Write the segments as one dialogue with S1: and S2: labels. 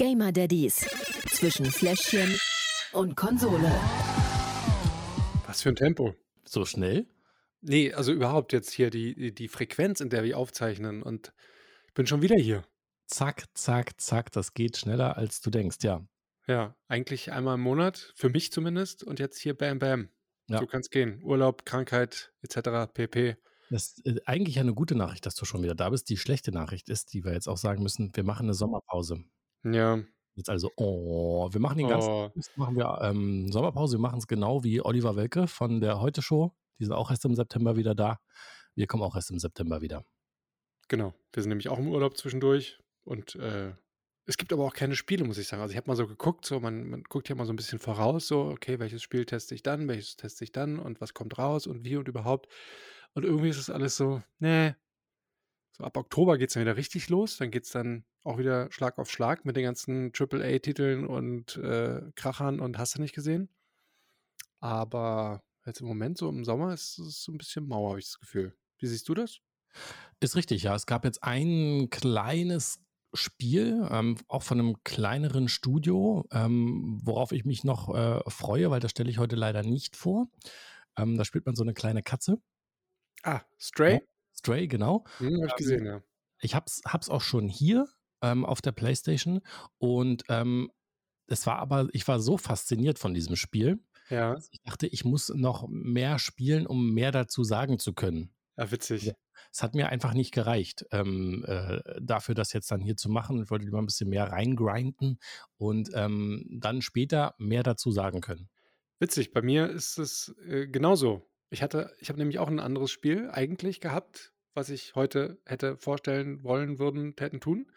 S1: Gamer Daddies zwischen Fläschchen und Konsole.
S2: Was für ein Tempo.
S3: So schnell?
S2: Nee, also überhaupt jetzt hier die, die Frequenz, in der wir aufzeichnen. Und ich bin schon wieder hier.
S3: Zack, zack, zack. Das geht schneller, als du denkst, ja.
S2: Ja, eigentlich einmal im Monat, für mich zumindest. Und jetzt hier Bam Bam.
S3: Ja.
S2: So kann es gehen. Urlaub, Krankheit etc. pp.
S3: Das ist äh, eigentlich eine gute Nachricht, dass du schon wieder da bist. Die schlechte Nachricht ist, die wir jetzt auch sagen müssen, wir machen eine Sommerpause.
S2: Ja,
S3: Jetzt also, oh, wir machen den ganzen
S2: Oh.
S3: Machen wir ähm, Sommerpause. Wir machen es genau wie Oliver Welke von der Heute Show. Die sind auch erst im September wieder da. Wir kommen auch erst im September wieder.
S2: genau. Wir sind nämlich auch im Urlaub zwischendurch. Und äh, es gibt aber auch keine Spiele, muss ich sagen. Also ich habe mal so geguckt, so man, man guckt ja mal so ein bisschen voraus, so, okay, welches Spiel teste ich dann, welches teste ich dann und was kommt raus und wie und überhaupt. Und irgendwie ist es alles so, nee. So ab Oktober geht es dann wieder richtig los. Dann geht es dann auch wieder Schlag auf Schlag mit den ganzen AAA-Titeln und äh, Krachern und hast du nicht gesehen. Aber jetzt im Moment, so im Sommer, ist es so ein bisschen mau, habe ich das Gefühl. Wie siehst du das?
S3: Ist richtig, ja. Es gab jetzt ein kleines Spiel, ähm, auch von einem kleineren Studio, ähm, worauf ich mich noch äh, freue, weil das stelle ich heute leider nicht vor. Ähm, da spielt man so eine kleine Katze.
S2: Ah, Stray?
S3: Ja. Stray, genau.
S2: Hm, habe ich
S3: Ähm,
S2: gesehen, ja.
S3: Ich hab's, hab's auch schon hier ähm, auf der Playstation und ähm, es war aber, ich war so fasziniert von diesem Spiel,
S2: Ja,
S3: ich dachte, ich muss noch mehr spielen, um mehr dazu sagen zu können.
S2: ja, witzig.
S3: Ja. Es hat mir einfach nicht gereicht, ähm, äh, dafür das jetzt dann hier zu machen. Ich wollte lieber ein bisschen mehr reingrinden und ähm, dann später mehr dazu sagen können.
S2: Witzig, bei mir ist es äh, genauso. Ich hatte, ich habe nämlich auch ein anderes Spiel eigentlich gehabt, was ich heute hätte vorstellen wollen, würden, hätten tun.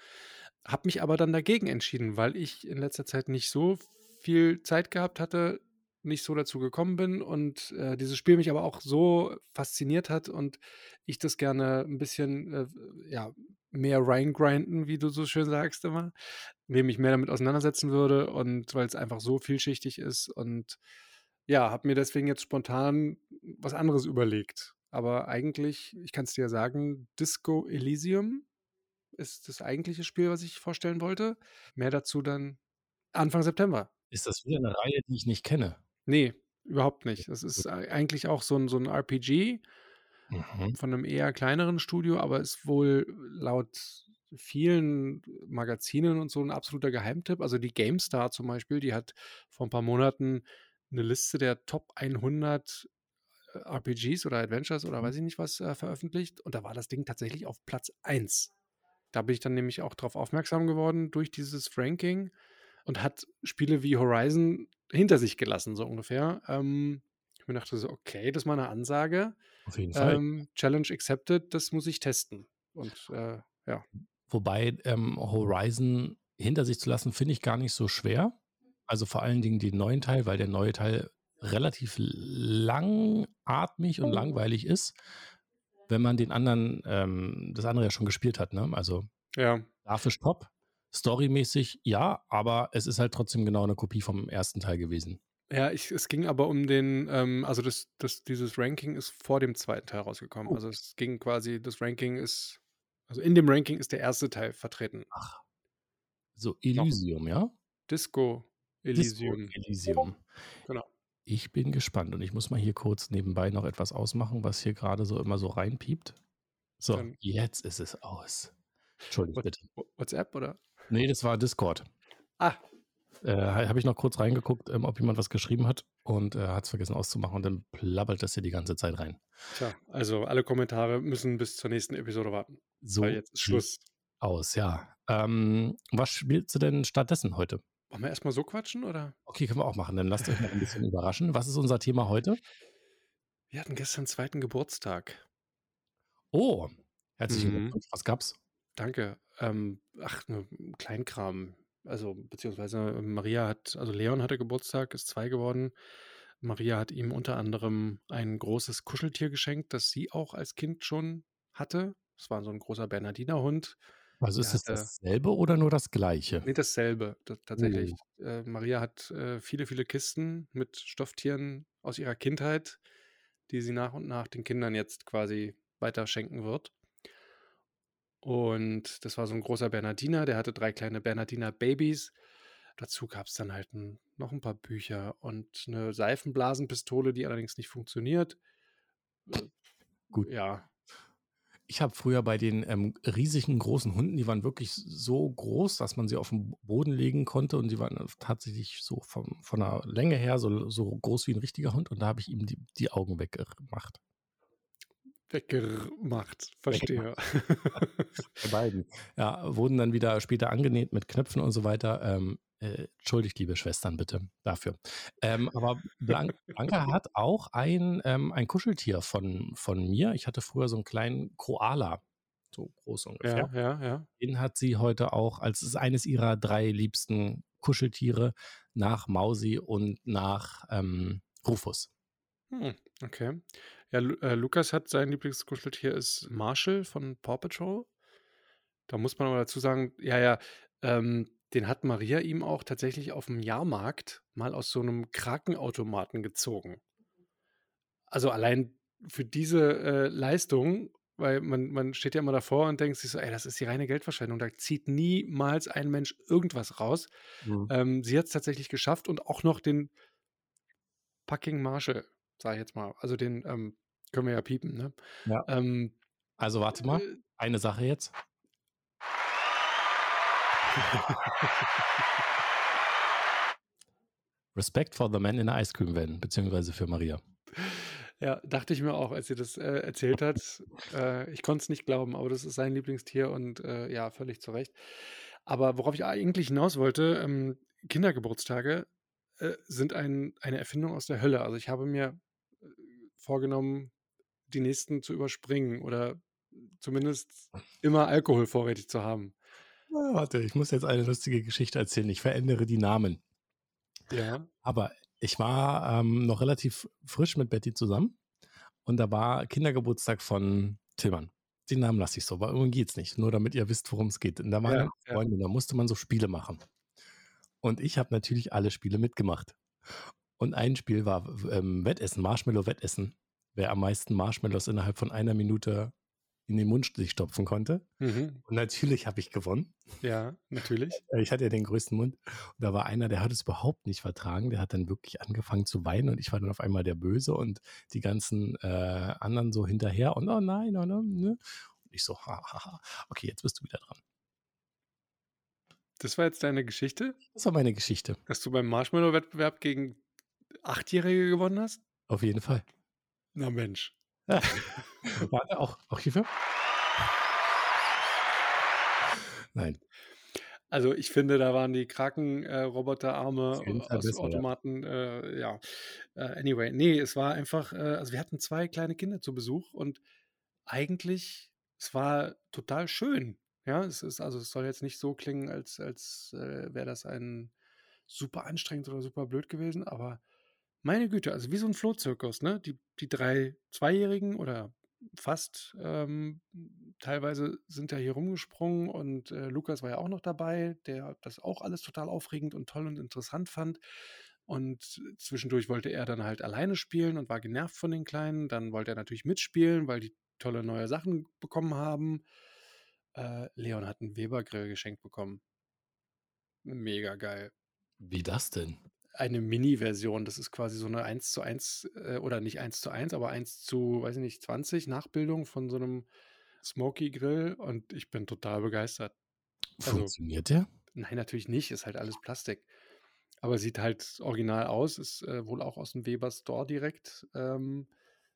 S2: Habe mich aber dann dagegen entschieden, weil ich in letzter Zeit nicht so viel Zeit gehabt hatte, nicht so dazu gekommen bin und äh, dieses Spiel mich aber auch so fasziniert hat und ich das gerne ein bisschen äh, ja, mehr reingrinden, wie du so schön sagst immer, indem ich mehr damit auseinandersetzen würde und weil es einfach so vielschichtig ist und ja, habe mir deswegen jetzt spontan was anderes überlegt. Aber eigentlich, ich kann es dir ja sagen, Disco Elysium ist das eigentliche Spiel, was ich vorstellen wollte. Mehr dazu dann Anfang September.
S3: Ist das wieder eine Reihe, die ich nicht kenne?
S2: Nee, überhaupt nicht. Das ist ei- eigentlich auch so ein, so ein RPG
S3: Mhm.
S2: von einem eher kleineren Studio, aber ist wohl laut vielen Magazinen und so ein absoluter Geheimtipp. Also die GameStar zum Beispiel, die hat vor ein paar Monaten eine Liste der Top 100 äh, RPGs oder Adventures oder
S3: Mhm.
S2: weiß ich nicht was äh, veröffentlicht und da war das Ding tatsächlich auf Platz 1. Da bin ich dann nämlich auch darauf aufmerksam geworden durch dieses Ranking und hat Spiele wie Horizon hinter sich gelassen, so ungefähr. Ähm, ich mir dachte so, okay, das ist mal eine Ansage.
S3: Auf jeden Fall.
S2: Ähm, Challenge accepted, das muss ich testen. Und äh, ja,
S3: Wobei ähm, Horizon hinter sich zu lassen, finde ich gar nicht so schwer. Also vor allen Dingen den neuen Teil, weil der neue Teil relativ langatmig und langweilig ist, wenn man den anderen, ähm, das andere ja schon gespielt hat. Ne? Also
S2: ja,
S3: grafisch top, storymäßig ja, aber es ist halt trotzdem genau eine Kopie vom ersten Teil gewesen.
S2: ja ich, es ging aber um den, ähm, also das, das, dieses Ranking ist vor dem zweiten Teil rausgekommen.
S3: Oh.
S2: Also es ging quasi, das Ranking ist, also in dem Ranking ist der erste Teil vertreten.
S3: So Elysium, ja?
S2: Disco Elysium.
S3: Elysium.
S2: Genau.
S3: Ich bin gespannt und ich muss mal hier kurz nebenbei noch etwas ausmachen, was hier gerade so immer so reinpiept. So,
S2: Dann-
S3: jetzt ist es aus. Entschuldigung,
S2: What-
S3: bitte.
S2: WhatsApp oder?
S3: Nee, das war Discord.
S2: Ah,
S3: Äh, Habe ich noch kurz reingeguckt, ähm, ob jemand was geschrieben hat und äh, hat es vergessen auszumachen und dann plappert das hier die ganze Zeit rein.
S2: tja, also alle Kommentare müssen bis zur nächsten Episode warten.
S3: So
S2: jetzt ist Schluss.
S3: aus, ja. Ähm, was spielst du denn stattdessen heute?
S2: Wollen wir erstmal so quatschen oder?
S3: Okay, können wir auch machen. Dann lasst euch noch ein bisschen überraschen. Was ist unser Thema heute?
S2: Wir hatten gestern zweiten Geburtstag.
S3: Oh, herzlichen
S2: Mhm.
S3: Glückwunsch. Was gab's?
S2: Danke. Ähm, ach, nur Kleinkram. Also, beziehungsweise Maria hat, also Leon hatte Geburtstag, ist zwei geworden. Maria hat ihm unter anderem ein großes Kuscheltier geschenkt, das sie auch als Kind schon hatte. Es war so ein großer Bernardinerhund.
S3: Also ist es
S2: hatte-
S3: dasselbe oder nur das gleiche?
S2: Nee, dasselbe, tatsächlich.
S3: Oh.
S2: Äh, Maria hat äh, viele, viele Kisten mit Stofftieren aus ihrer Kindheit, die sie nach und nach den Kindern jetzt quasi weiter schenken wird. Und das war so ein großer Bernardiner, der hatte drei kleine Bernardiner-Babys. Dazu gab es dann halt 'n noch ein paar Bücher und eine Seifenblasenpistole, die allerdings nicht funktioniert. Äh,
S3: Gut.
S2: ja.
S3: Ich habe früher bei den ähm, riesigen großen Hunden, die waren wirklich so groß, dass man sie auf den Boden legen konnte und die waren tatsächlich so vom, von der Länge her so, so groß wie ein richtiger Hund und da habe ich ihm die, die Augen weggemacht.
S2: Weggemacht, verstehe.
S3: Bei beiden. Ja, wurden dann wieder später angenäht mit Knöpfen und so weiter. Ähm, äh, entschuldigt, liebe Schwestern, bitte dafür. Ähm, aber Blank Blanca hat auch ein, ähm, ein Kuscheltier von, von mir. Ich hatte früher so einen kleinen Koala, so groß ungefähr.
S2: Ja, ja, ja.
S3: Den hat sie heute auch als eines ihrer drei liebsten Kuscheltiere nach Mausi und nach ähm, Rufus.
S2: Hm, okay. Ja, Lu äh, Lukas hat sein Lieblingskuscheltier ist Marshall von Paw Patrol. Da muss man aber dazu sagen, ja, ja, ähm, den hat Maria ihm auch tatsächlich auf dem Jahrmarkt mal aus so einem Krakenautomaten gezogen. Also allein für diese äh, Leistung, weil man, man steht ja immer davor und denkt sich so, ey, das ist die reine Geldverschwendung. Da zieht niemals ein Mensch irgendwas raus.
S3: Mhm.
S2: Ähm, sie hat es tatsächlich geschafft und auch noch den fucking Marshall, sag ich jetzt mal. Also den ähm, können wir ja piepen, ne?
S3: Ja.
S2: Ähm,
S3: Also warte mal,
S2: äh,
S3: eine Sache jetzt. Respect for the man in the ice cream van, beziehungsweise für Maria.
S2: Ja, dachte ich mir auch, als sie das äh, erzählt hat. Äh, ich konnte es nicht glauben, aber das ist sein Lieblingstier und äh, ja, völlig zu Recht. Aber worauf ich eigentlich hinaus wollte, ähm, Kindergeburtstage äh, sind ein, eine Erfindung aus der Hölle. Also ich habe mir äh, vorgenommen, die nächsten zu überspringen oder zumindest immer Alkohol vorrätig zu haben.
S3: Ah, Warte, ich muss jetzt eine lustige Geschichte erzählen. Ich verändere die Namen.
S2: Ja.
S3: Aber ich war ähm, noch relativ frisch mit Betty zusammen und da war Kindergeburtstag von Tillmann. Den Namen lasse ich so, weil irgendwie geht's nicht. Nur damit ihr wisst, worum es geht. Und da waren
S2: Ja, ja.
S3: Freundin, da musste man so Spiele machen. Und ich habe natürlich alle Spiele mitgemacht. Und ein Spiel war ähm, Wettessen, Marshmallow-Wettessen. Wer am meisten Marshmallows innerhalb von einer Minute in den Mund sich stopfen konnte.
S2: Mhm.
S3: Und natürlich habe ich gewonnen.
S2: Ja, natürlich.
S3: Ich hatte ja den größten Mund. Und da war einer, der hat es überhaupt nicht vertragen. Der hat dann wirklich angefangen zu weinen und ich war dann auf einmal der Böse und die ganzen äh, anderen so hinterher und oh nein, oh nein. Ne? Und ich so, haha, okay, jetzt bist du wieder dran.
S2: Das war jetzt deine Geschichte,
S3: Das war meine Geschichte.
S2: dass du beim Marshmallow-Wettbewerb gegen Achtjährige gewonnen hast?
S3: Auf jeden Fall.
S2: Na Mensch.
S3: Warte, auch, auch hierfür? Nein.
S2: Also ich finde, da waren die Kraken-Roboterarme
S3: Fall
S2: aus
S3: ja.
S2: Automaten, äh, ja. Äh, anyway, nee, es war einfach, äh, also wir hatten zwei kleine Kinder zu Besuch und eigentlich, es war total schön. Ja, es ist, also es soll jetzt nicht so klingen, als, als äh, wäre das ein super anstrengend oder super blöd gewesen, aber meine Güte, also wie so ein Flohzirkus, ne? Die, die drei Zweijährigen oder fast ähm, teilweise sind da hier rumgesprungen und äh, Lukas war ja auch noch dabei, der das auch alles total aufregend und toll und interessant fand. Und zwischendurch wollte er dann halt alleine spielen und war genervt von den Kleinen. Dann wollte er natürlich mitspielen, weil die tolle neue Sachen bekommen haben. Äh, Leon hat einen Weber-Grill geschenkt bekommen. Mega geil
S3: Wie das denn?
S2: Eine Mini-Version. Das ist quasi so eine 1 zu 1 äh, oder nicht 1 zu 1, aber 1 zu, weiß ich nicht, 20 Nachbildung von so einem Smoky Grill und ich bin total begeistert. Also-
S3: Funktioniert der?
S2: Nein, natürlich nicht, ist halt alles Plastik. Aber sieht halt original aus, ist äh, wohl auch aus dem Weber Store direkt. Ähm,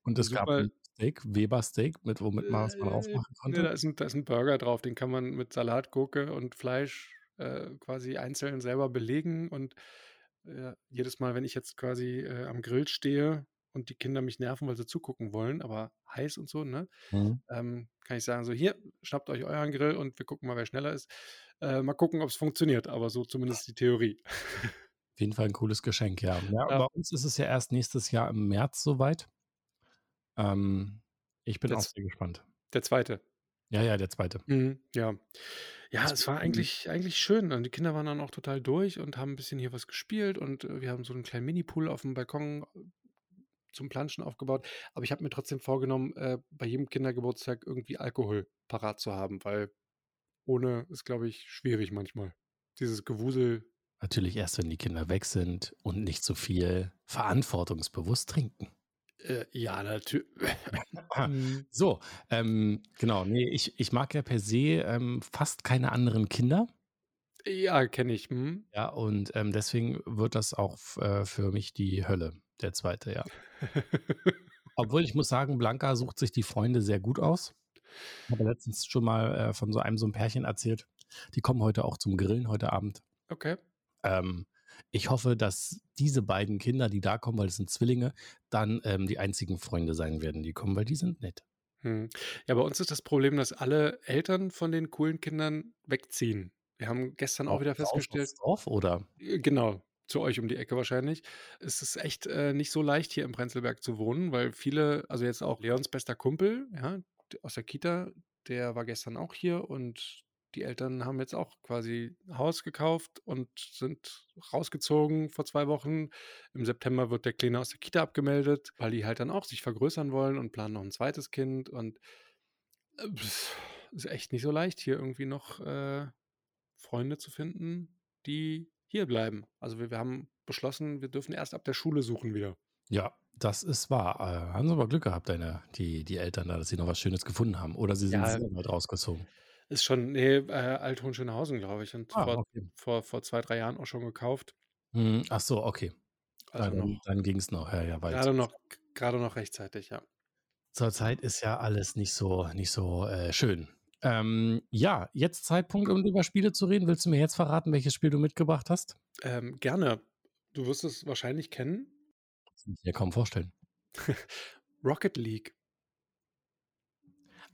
S3: Und es gab ein Steak, Weber Steak, mit womit man was man
S2: äh,
S3: aufmachen
S2: nee,
S3: konnte.
S2: da, ist ein, da ist ein Burger drauf, den kann man mit Salat, Gurke und Fleisch äh, quasi einzeln selber belegen. Und äh, jedes Mal, wenn ich jetzt quasi äh, am Grill stehe und die Kinder mich nerven, weil sie zugucken wollen, aber heiß und so, ne,
S3: Mhm.
S2: ähm, kann ich sagen, so hier, schnappt euch euren Grill und wir gucken mal, wer schneller ist. Äh, mal gucken, ob es funktioniert, aber so zumindest die Theorie.
S3: Auf jeden Fall ein cooles Geschenk, ja. ja.
S2: Ja.
S3: Bei uns ist es ja erst nächstes Jahr im März soweit. Ähm, ich bin auch
S2: Das-
S3: sehr gespannt.
S2: Der zweite.
S3: Ja, ja, der zweite.
S2: Mhm, ja. Ja,
S3: Das
S2: es war
S3: wird
S2: eigentlich, eigentlich schön. Und die Kinder waren dann auch total durch und haben ein bisschen hier was gespielt und äh, wir haben so einen kleinen Mini-Pool auf dem Balkon äh, zum Planschen aufgebaut. Aber ich habe mir trotzdem vorgenommen, äh, bei jedem Kindergeburtstag irgendwie Alkohol parat zu haben, weil ohne ist, glaube ich, schwierig manchmal. Dieses Gewusel.
S3: Natürlich erst, wenn die Kinder weg sind und nicht so viel verantwortungsbewusst trinken.
S2: Äh, ja, natürlich.
S3: Mhm. so, ähm, genau. Nee, ich, ich mag ja per se ähm, fast keine anderen Kinder.
S2: Ja, kenne ich. Hm.
S3: Ja, und ähm, deswegen wird das auch äh, für mich die Hölle, der zweite, ja. Obwohl ich muss sagen, Blanca sucht sich die Freunde sehr gut aus. Ich habe letztens schon mal äh, von so einem so einem Pärchen erzählt. Die kommen heute auch zum Grillen heute Abend.
S2: Okay.
S3: Ähm, ich hoffe, dass diese beiden Kinder, die da kommen, weil es sind Zwillinge, dann ähm, die einzigen Freunde sein werden, die kommen, weil die sind nett.
S2: Hm. Ja, bei uns ist das Problem, dass alle Eltern von den coolen Kindern wegziehen. Wir haben gestern auch wieder festgestellt.
S3: Dorf oder?
S2: Äh, genau, zu euch um die Ecke wahrscheinlich. Es ist echt äh, nicht so leicht hier im Prenzlberg zu wohnen, weil viele, also jetzt auch Leons bester Kumpel, ja, aus der Kita, der war gestern auch hier und die Eltern haben jetzt auch quasi ein Haus gekauft und sind rausgezogen vor zwei Wochen. Im September wird der Kleine aus der Kita abgemeldet, weil die halt dann auch sich vergrößern wollen und planen noch ein zweites Kind. Und es äh, ist echt nicht so leicht, hier irgendwie noch äh, Freunde zu finden, die hier bleiben. Also wir, wir haben beschlossen, wir dürfen erst ab der Schule suchen wieder.
S3: Ja, das ist wahr. Äh, haben sie aber Glück gehabt, deine, die, die Eltern da, dass sie noch was Schönes gefunden haben. Oder sie sind ja, sehr weit rausgezogen.
S2: Ist schon, nee, äh, Althohen Schönhausen, glaube ich. Und
S3: ah,
S2: vor,
S3: okay.
S2: vor, vor zwei, drei Jahren auch schon gekauft.
S3: Hm, ach so, okay. Also dann, noch, dann ging es noch. Ja, ja,
S2: gerade, noch gerade noch rechtzeitig, ja.
S3: Zurzeit ist ja alles nicht so, nicht so äh, schön. Ähm, ja, jetzt Zeitpunkt, um über Spiele zu reden. Willst du mir jetzt verraten, welches Spiel du mitgebracht hast?
S2: Ähm, gerne. Du wirst es wahrscheinlich kennen.
S3: Das kann ich mir kaum vorstellen.
S2: Rocket League.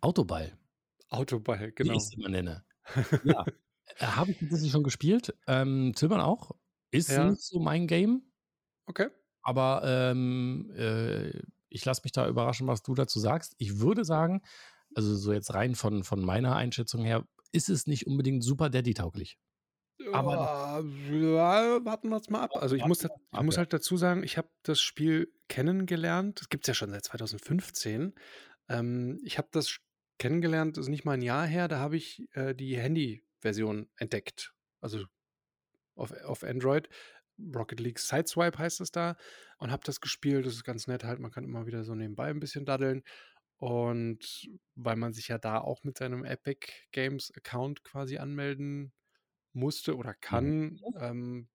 S3: Autoball.
S2: Autoball, genau.
S3: Wie ich es immer nenne. ja. Äh, habe ich tatsächlich schon gespielt. Ähm, Zilbern auch. Ist ja. nicht so mein Game.
S2: Okay.
S3: Aber ähm, äh, ich lasse mich da überraschen, was du dazu sagst. Ich würde sagen, also so jetzt rein von, von meiner Einschätzung her, ist es nicht unbedingt super Daddy-tauglich.
S2: Aber ja, warten wir es mal ab. Also ich, muss, ich muss halt dazu sagen, ich habe das Spiel kennengelernt. Das gibt es ja schon seit 2015. Ähm, ich habe das kennengelernt, das ist nicht mal ein Jahr her, da habe ich äh, die Handy-Version entdeckt. Also auf, auf Android. Rocket League Sideswipe heißt es da. Und habe das gespielt. Das ist ganz nett halt. Man kann immer wieder so nebenbei ein bisschen daddeln. Und weil man sich ja da auch mit seinem Epic Games Account quasi anmelden musste oder kann, mhm. ähm,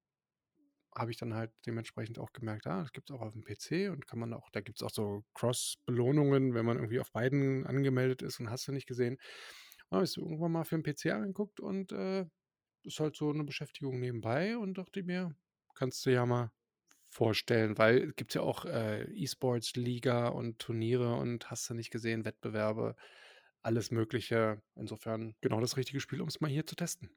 S2: habe ich dann halt dementsprechend auch gemerkt, ah, das gibt es auch auf dem PC und kann man auch, da gibt es auch so Cross-Belohnungen, wenn man irgendwie auf beiden angemeldet ist und hast du nicht gesehen. Habe ich es irgendwann mal für den PC angeguckt und äh, ist halt so eine Beschäftigung nebenbei und dachte mir, kannst du ja mal vorstellen, weil es gibt ja auch äh, E-Sports-Liga und Turniere und hast du nicht gesehen, Wettbewerbe, alles Mögliche. Insofern genau das richtige Spiel, um es mal hier zu testen.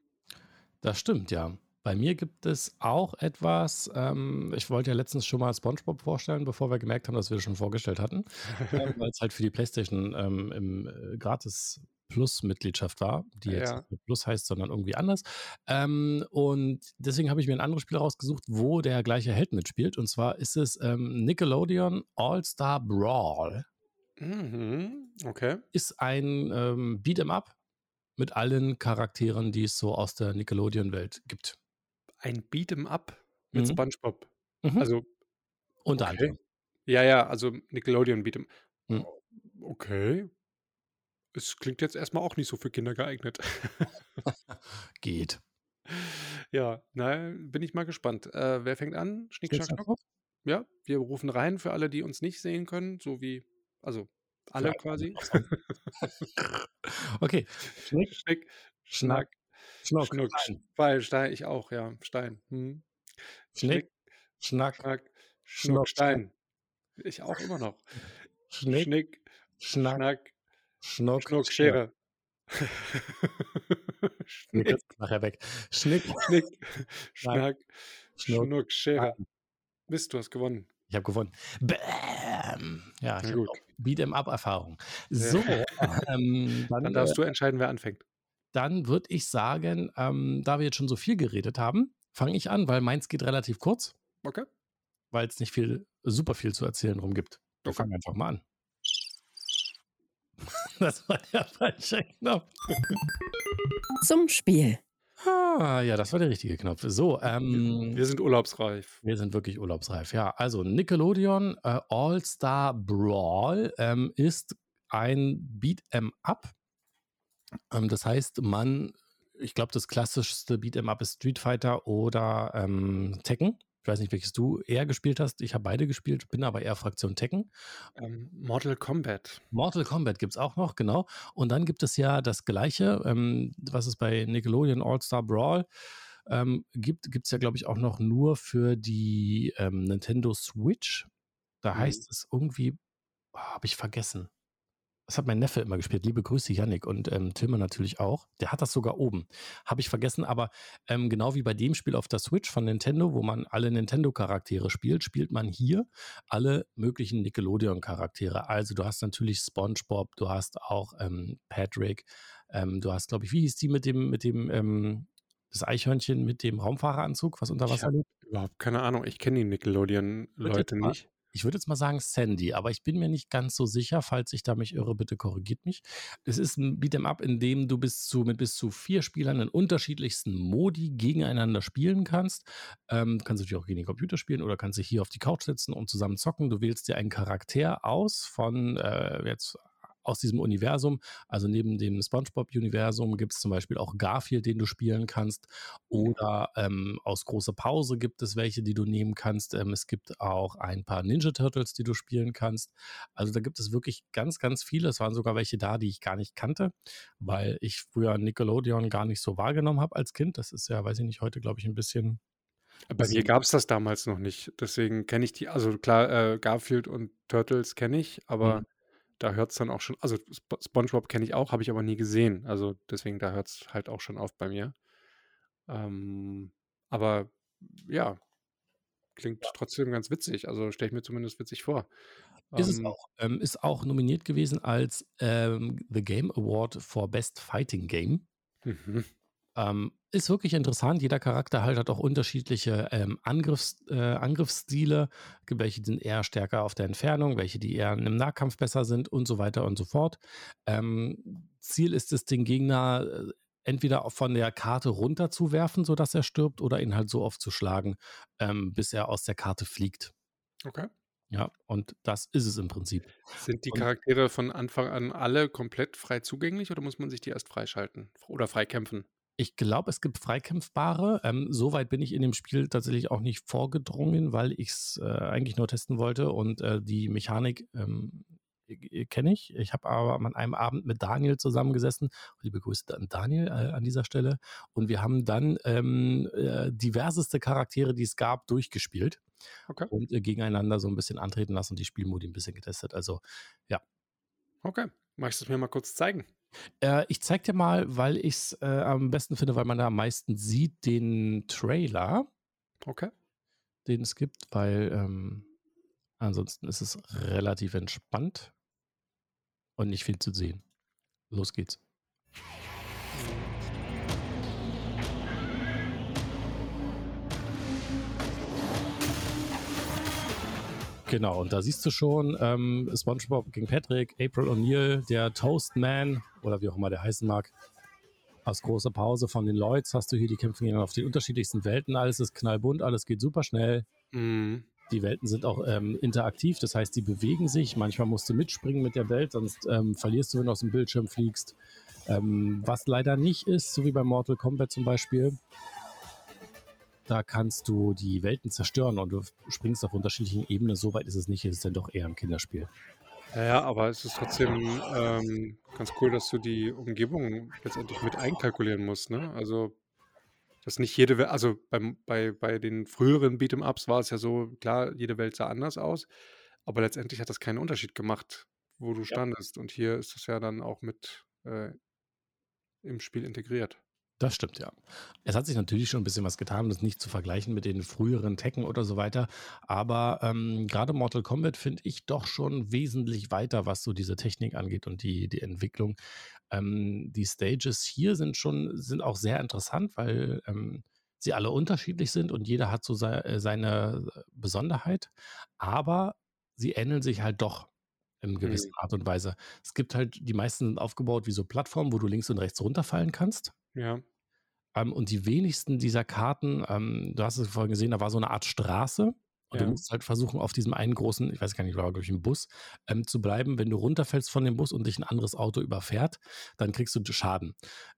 S3: Das stimmt, ja. Bei mir gibt es auch etwas, ähm, ich wollte ja letztens schon mal SpongeBob vorstellen, bevor wir gemerkt haben, dass wir das schon vorgestellt hatten, äh, weil es halt für die PlayStation ähm, im äh, Gratis Plus-Mitgliedschaft war, die jetzt ja. nicht Plus heißt, sondern irgendwie anders. Ähm, und deswegen habe ich mir ein anderes Spiel rausgesucht, wo der gleiche Held mitspielt. Und zwar ist es ähm, Nickelodeon All-Star Brawl.
S2: Mhm. Okay.
S3: Ist ein ähm, Beat'em Up mit allen Charakteren, die es so aus der Nickelodeon-Welt gibt.
S2: Ein Beat'em Up mit mhm. SpongeBob.
S3: Mhm. Also. Unter okay. anderem.
S2: Ja, ja, also Nickelodeon Beat'em. Mhm. Okay, es klingt jetzt erstmal auch nicht so für Kinder geeignet.
S3: Geht.
S2: Ja, na, bin ich mal gespannt. Äh, wer fängt an? Schnick, schnack, schnack. Ja, wir rufen rein für alle, die uns nicht sehen können, so wie, also alle ja, quasi.
S3: okay.
S2: Schnick, Schnick, Schnack, Schnuck, Schnuck, Stein. Stein, ich auch, ja, Stein. Hm.
S3: Schnick, Schnack,
S2: Schnack, Schnuck, Stein. Ich auch immer noch.
S3: Schnick,
S2: Schnick
S3: Schnack, Schnack Schnuck,
S2: Schnuck, Schere.
S3: Schnick. Nachher weg. Schnick,
S2: Schnick, Schnack, Schnuck, Schnuck Schere. Mist, du hast gewonnen.
S3: Ich habe gewonnen. Bäm. Ja, ich habe Beat'em Up Erfahrung. So,
S2: ähm, dann, dann, darfst du entscheiden, wer anfängt.
S3: Dann würde ich sagen, ähm, da wir jetzt schon so viel geredet haben, fange ich an, weil meins geht relativ kurz.
S2: Okay.
S3: weil es nicht viel, super viel zu erzählen drum gibt. Wir
S2: Okay.
S3: fangen einfach mal an. Das war der falsche Knopf.
S1: Zum Spiel.
S3: Ah, ja, das war der richtige Knopf. So, ähm,
S2: Wir sind urlaubsreif.
S3: wir sind wirklich urlaubsreif. Ja, also Nickelodeon äh, All-Star Brawl ähm, ist ein Beat'em Up. Ähm, das heißt, man, ich glaube, das klassischste Beat'em Up ist Street Fighter oder ähm, Tekken. Ich weiß nicht, welches du eher gespielt hast. Ich habe beide gespielt, bin aber eher Fraktion Tekken.
S2: Ähm, Mortal Kombat.
S3: Mortal Kombat gibt es auch noch, genau. Und dann gibt es ja das Gleiche, ähm, was es bei Nickelodeon All-Star Brawl ähm, gibt, gibt es ja, glaube ich, auch noch nur für die ähm, Nintendo Switch. Da
S2: Mhm.
S3: heißt es irgendwie, habe ich vergessen. Das hat mein Neffe immer gespielt. Liebe Grüße, Yannick und ähm, Tilman natürlich auch. Der hat das sogar oben. Habe ich vergessen, aber ähm, genau wie bei dem Spiel auf der Switch von Nintendo, wo man alle Nintendo-Charaktere spielt, spielt man hier alle möglichen Nickelodeon-Charaktere. Also du hast natürlich SpongeBob, du hast auch ähm, Patrick, ähm, du hast, glaube ich, wie hieß die mit dem, mit dem, ähm, das Eichhörnchen mit dem Raumfahreranzug, was unter Wasser lebt?
S2: überhaupt keine Ahnung. Ich kenne die Nickelodeon-Leute nicht.
S3: Ich würde jetzt mal sagen Sandy, aber ich bin mir nicht ganz so sicher. Falls ich da mich irre, bitte korrigiert mich. Es ist ein Beat'em Up, in dem du bis zu, mit bis zu vier Spielern in unterschiedlichsten Modi gegeneinander spielen kannst. Ähm, du kannst natürlich auch gegen den Computer spielen oder kannst dich hier auf die Couch setzen und zusammen zocken. Du wählst dir einen Charakter aus von äh, jetzt aus diesem Universum. Also neben dem SpongeBob-Universum gibt es zum Beispiel auch Garfield, den du spielen kannst. Oder ähm, aus großer Pause gibt es welche, die du nehmen kannst. Ähm, es gibt auch ein paar Ninja Turtles, die du spielen kannst. Also da gibt es wirklich ganz, ganz viele. Es waren sogar welche da, die ich gar nicht kannte, weil ich früher Nickelodeon gar nicht so wahrgenommen habe als Kind. Das ist ja, weiß ich nicht, heute glaube ich ein bisschen.
S2: Bei mir gab es das damals noch nicht. Deswegen kenne ich die. Also klar, äh, Garfield und Turtles kenne ich, aber
S3: Mhm.
S2: Da hört es dann auch schon. Also Sp SpongeBob kenne ich auch, habe ich aber nie gesehen. Also deswegen, da hört es halt auch schon auf bei mir. Ähm, aber ja, klingt trotzdem ganz witzig. Also stelle ich mir zumindest witzig vor.
S3: Ist es
S2: Ähm,
S3: auch. Ähm, ist auch nominiert gewesen als ähm, The Game Award for Best Fighting Game.
S2: Mhm.
S3: Ähm, ist wirklich interessant. Jeder Charakter halt hat auch unterschiedliche ähm, Angriffs, äh, Angriffsstile. Gibt welche, die sind eher stärker auf der Entfernung, welche, die eher im Nahkampf besser sind und so weiter und so fort. Ähm, Ziel ist es, den Gegner äh, entweder von der Karte runterzuwerfen, sodass er stirbt, oder ihn halt so oft zu schlagen, ähm, bis er aus der Karte fliegt.
S2: Okay.
S3: Ja, und das ist es im Prinzip.
S2: Sind die Charaktere von Anfang an alle komplett frei zugänglich oder muss man sich die erst freischalten oder freikämpfen?
S3: Ich glaube, es gibt freikämpfbare. Ähm, Soweit bin ich in dem Spiel tatsächlich auch nicht vorgedrungen, weil ich es äh, eigentlich nur testen wollte und äh, die Mechanik ähm, kenne ich. Ich habe aber an einem Abend mit Daniel zusammengesessen. Liebe Grüße an Daniel äh, an dieser Stelle. Und wir haben dann ähm, äh, diverseste Charaktere, die es gab, durchgespielt
S2: Okay.
S3: und äh, gegeneinander so ein bisschen antreten lassen und die Spielmodi ein bisschen getestet. Also
S2: Okay. Magst du es mir mal kurz zeigen?
S3: Äh, ich zeig dir mal, weil ich es äh, am besten finde, weil man da am meisten sieht, den Trailer,
S2: Okay.
S3: den es gibt, weil ähm, ansonsten ist es relativ entspannt und nicht viel zu sehen. Los geht's. Genau, und da siehst du schon ähm, SpongeBob gegen Patrick, April O'Neil, der Toastman oder wie auch immer der heißen mag. Aus großer Pause von den Lloyds hast du hier die Kämpfe auf den unterschiedlichsten Welten. Alles ist knallbunt, alles geht super schnell.
S2: Mhm.
S3: Die Welten sind auch ähm, interaktiv, das heißt, die bewegen sich. Manchmal musst du mitspringen mit der Welt, sonst ähm, verlierst du, wenn du aus dem Bildschirm fliegst. Ähm, was leider nicht ist, so wie bei Mortal Kombat zum Beispiel, da kannst du die Welten zerstören und du springst auf unterschiedlichen Ebenen. Soweit ist es nicht, es ist dann doch eher ein Kinderspiel.
S2: Ja, ja, aber es ist trotzdem ähm, ganz cool, dass du die Umgebung letztendlich mit einkalkulieren musst, ne? Also, dass nicht jede Welt, also beim, bei, bei den früheren Beat'em-Ups war es ja so, klar, jede Welt sah anders aus, aber letztendlich hat das keinen Unterschied gemacht, wo du standest. Und hier ist es ja dann auch mit äh, im Spiel integriert.
S3: Das stimmt, ja. Es hat sich natürlich schon ein bisschen was getan, das nicht zu vergleichen mit den früheren Tekken oder so weiter. Aber ähm, gerade Mortal Kombat finde ich doch schon wesentlich weiter, was so diese Technik angeht und die, die Entwicklung. Ähm, die Stages hier sind schon, sind auch sehr interessant, weil ähm, sie alle unterschiedlich sind und jeder hat so sei, äh, seine Besonderheit, aber sie ähneln sich halt doch in gewisser
S2: Mhm.
S3: Art und Weise. Es gibt halt, die meisten sind aufgebaut wie so Plattformen, wo du links und rechts runterfallen kannst.
S2: Ja.
S3: Ähm, und die wenigsten dieser Karten, ähm, du hast es vorhin gesehen, da war so eine Art Straße. Und du
S2: Ja.
S3: musst halt versuchen, auf diesem einen großen, ich weiß gar nicht, war glaube ich ein Bus, ähm, zu bleiben. Wenn du runterfällst von dem Bus und dich ein anderes Auto überfährt, dann kriegst du Schaden.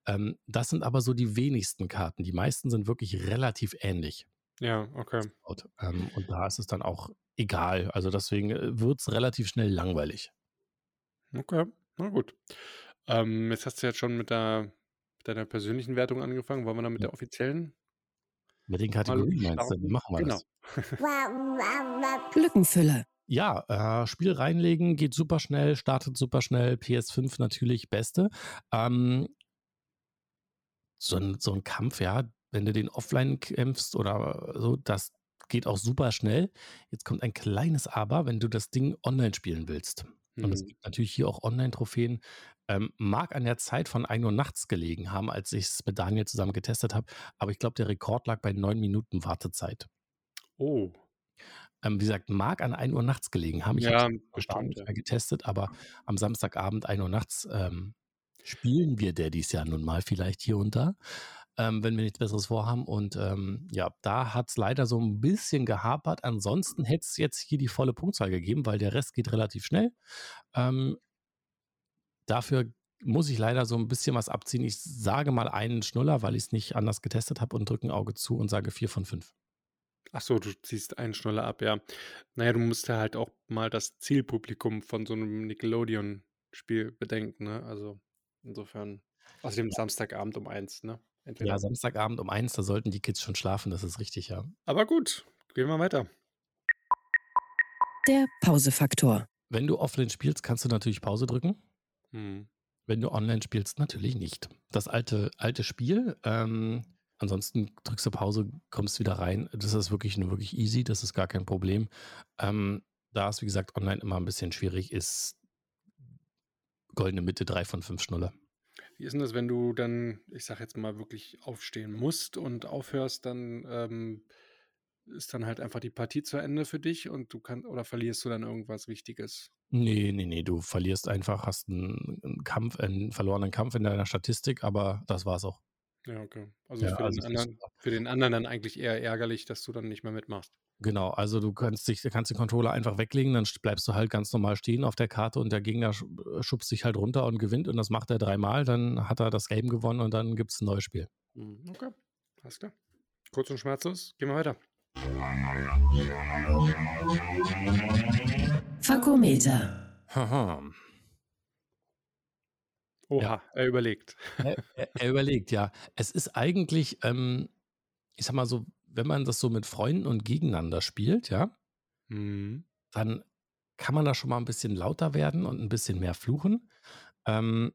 S3: Ähm, das sind aber so die wenigsten Karten. Die meisten sind wirklich relativ ähnlich.
S2: Ja, okay.
S3: Ähm, und da ist es dann auch egal. Also deswegen wird es relativ schnell langweilig.
S2: Okay, na gut. Ähm, jetzt hast du jetzt schon mit der deiner persönlichen Wertung angefangen. Wollen wir dann mit der offiziellen
S3: Mit den
S2: mal
S3: Kategorien meinst du? Wie
S2: starten?
S3: machen wir
S2: Genau.
S3: das?
S1: Lückenfüller.
S3: Ja, äh, Spiel reinlegen geht super schnell, startet super schnell. PS5 natürlich beste. Ähm, so, ein, so ein Kampf, ja, wenn du den offline kämpfst oder so, das geht auch super schnell. Jetzt kommt ein kleines Aber, wenn du das Ding online spielen willst. Und es
S2: Mhm.
S3: gibt natürlich hier auch Online-Trophäen. Ähm, mag an der Zeit von 1 Uhr nachts gelegen haben, als ich es mit Daniel zusammen getestet habe. Aber ich glaube, der Rekord lag bei 9 Minuten Wartezeit.
S2: Oh.
S3: Ähm, wie gesagt, mag an 1 Uhr nachts gelegen haben. Ich habe
S2: Ja,
S3: es gar
S2: bestimmt, ja.
S3: getestet, aber am Samstagabend 1 Uhr nachts ähm, spielen wir Daddies ja nun mal vielleicht hier und da, ähm, wenn wir nichts Besseres vorhaben. Und ähm, ja, da hat es leider so ein bisschen gehapert. Ansonsten hätte es jetzt hier die volle Punktzahl gegeben, weil der Rest geht relativ schnell. Ähm, dafür muss ich leider so ein bisschen was abziehen. Ich sage mal einen Schnuller, weil ich es nicht anders getestet habe und drücke ein Auge zu und sage 4 von 5.
S2: Ach so, du ziehst einen Schnuller ab, ja. Na ja, du musst ja halt auch mal das Zielpublikum von so einem Nickelodeon-Spiel bedenken, ne? Also, insofern außerdem
S3: Ja.
S2: Samstagabend um 1, ne?
S3: Ja,
S2: Entweder
S3: Samstagabend um 1, da sollten die Kids schon schlafen, das ist richtig, ja.
S2: Aber gut, gehen wir weiter.
S1: Der Pausefaktor.
S3: Wenn du offline spielst, kannst du natürlich Pause drücken.
S2: Mhm.
S3: Wenn du online spielst, natürlich nicht. Das alte, alte Spiel. Ähm, ansonsten drückst du Pause, kommst wieder rein. Das ist wirklich nur wirklich easy, das ist gar kein Problem. Ähm, da es, wie gesagt, online immer ein bisschen schwierig ist, goldene Mitte 3 von 5 Schnuller.
S2: Wie ist denn das, wenn du dann, ich sag jetzt mal, wirklich aufstehen musst und aufhörst, dann ähm, ist dann halt einfach die Partie zu Ende für dich und du kannst oder verlierst du dann irgendwas Wichtiges?
S3: Nee, nee, nee, du verlierst einfach, hast einen, einen Kampf, einen verlorenen Kampf in deiner Statistik, aber das war's auch.
S2: Ja, okay. Also
S3: Ja,
S2: für
S3: also
S2: den anderen, für den anderen dann eigentlich eher ärgerlich, dass du dann nicht mehr mitmachst.
S3: Genau, also du kannst, dich, kannst den Controller einfach weglegen, dann st- bleibst du halt ganz normal stehen auf der Karte und der Gegner äh, schubst dich halt runter und gewinnt und das macht er dreimal, dann hat er das Game gewonnen und dann gibt es ein neues Spiel.
S2: Mhm, Okay, alles klar. Kurz und schmerzlos, gehen wir weiter.
S1: Fakometer.
S3: Haha.
S2: Oha, er überlegt.
S3: Er, er, er überlegt, ja. Es ist eigentlich, ähm, ich sag mal so, wenn man das so mit Freunden und gegeneinander spielt, ja,
S2: Mhm.
S3: dann kann man da schon mal ein bisschen lauter werden und ein bisschen mehr fluchen. Ähm,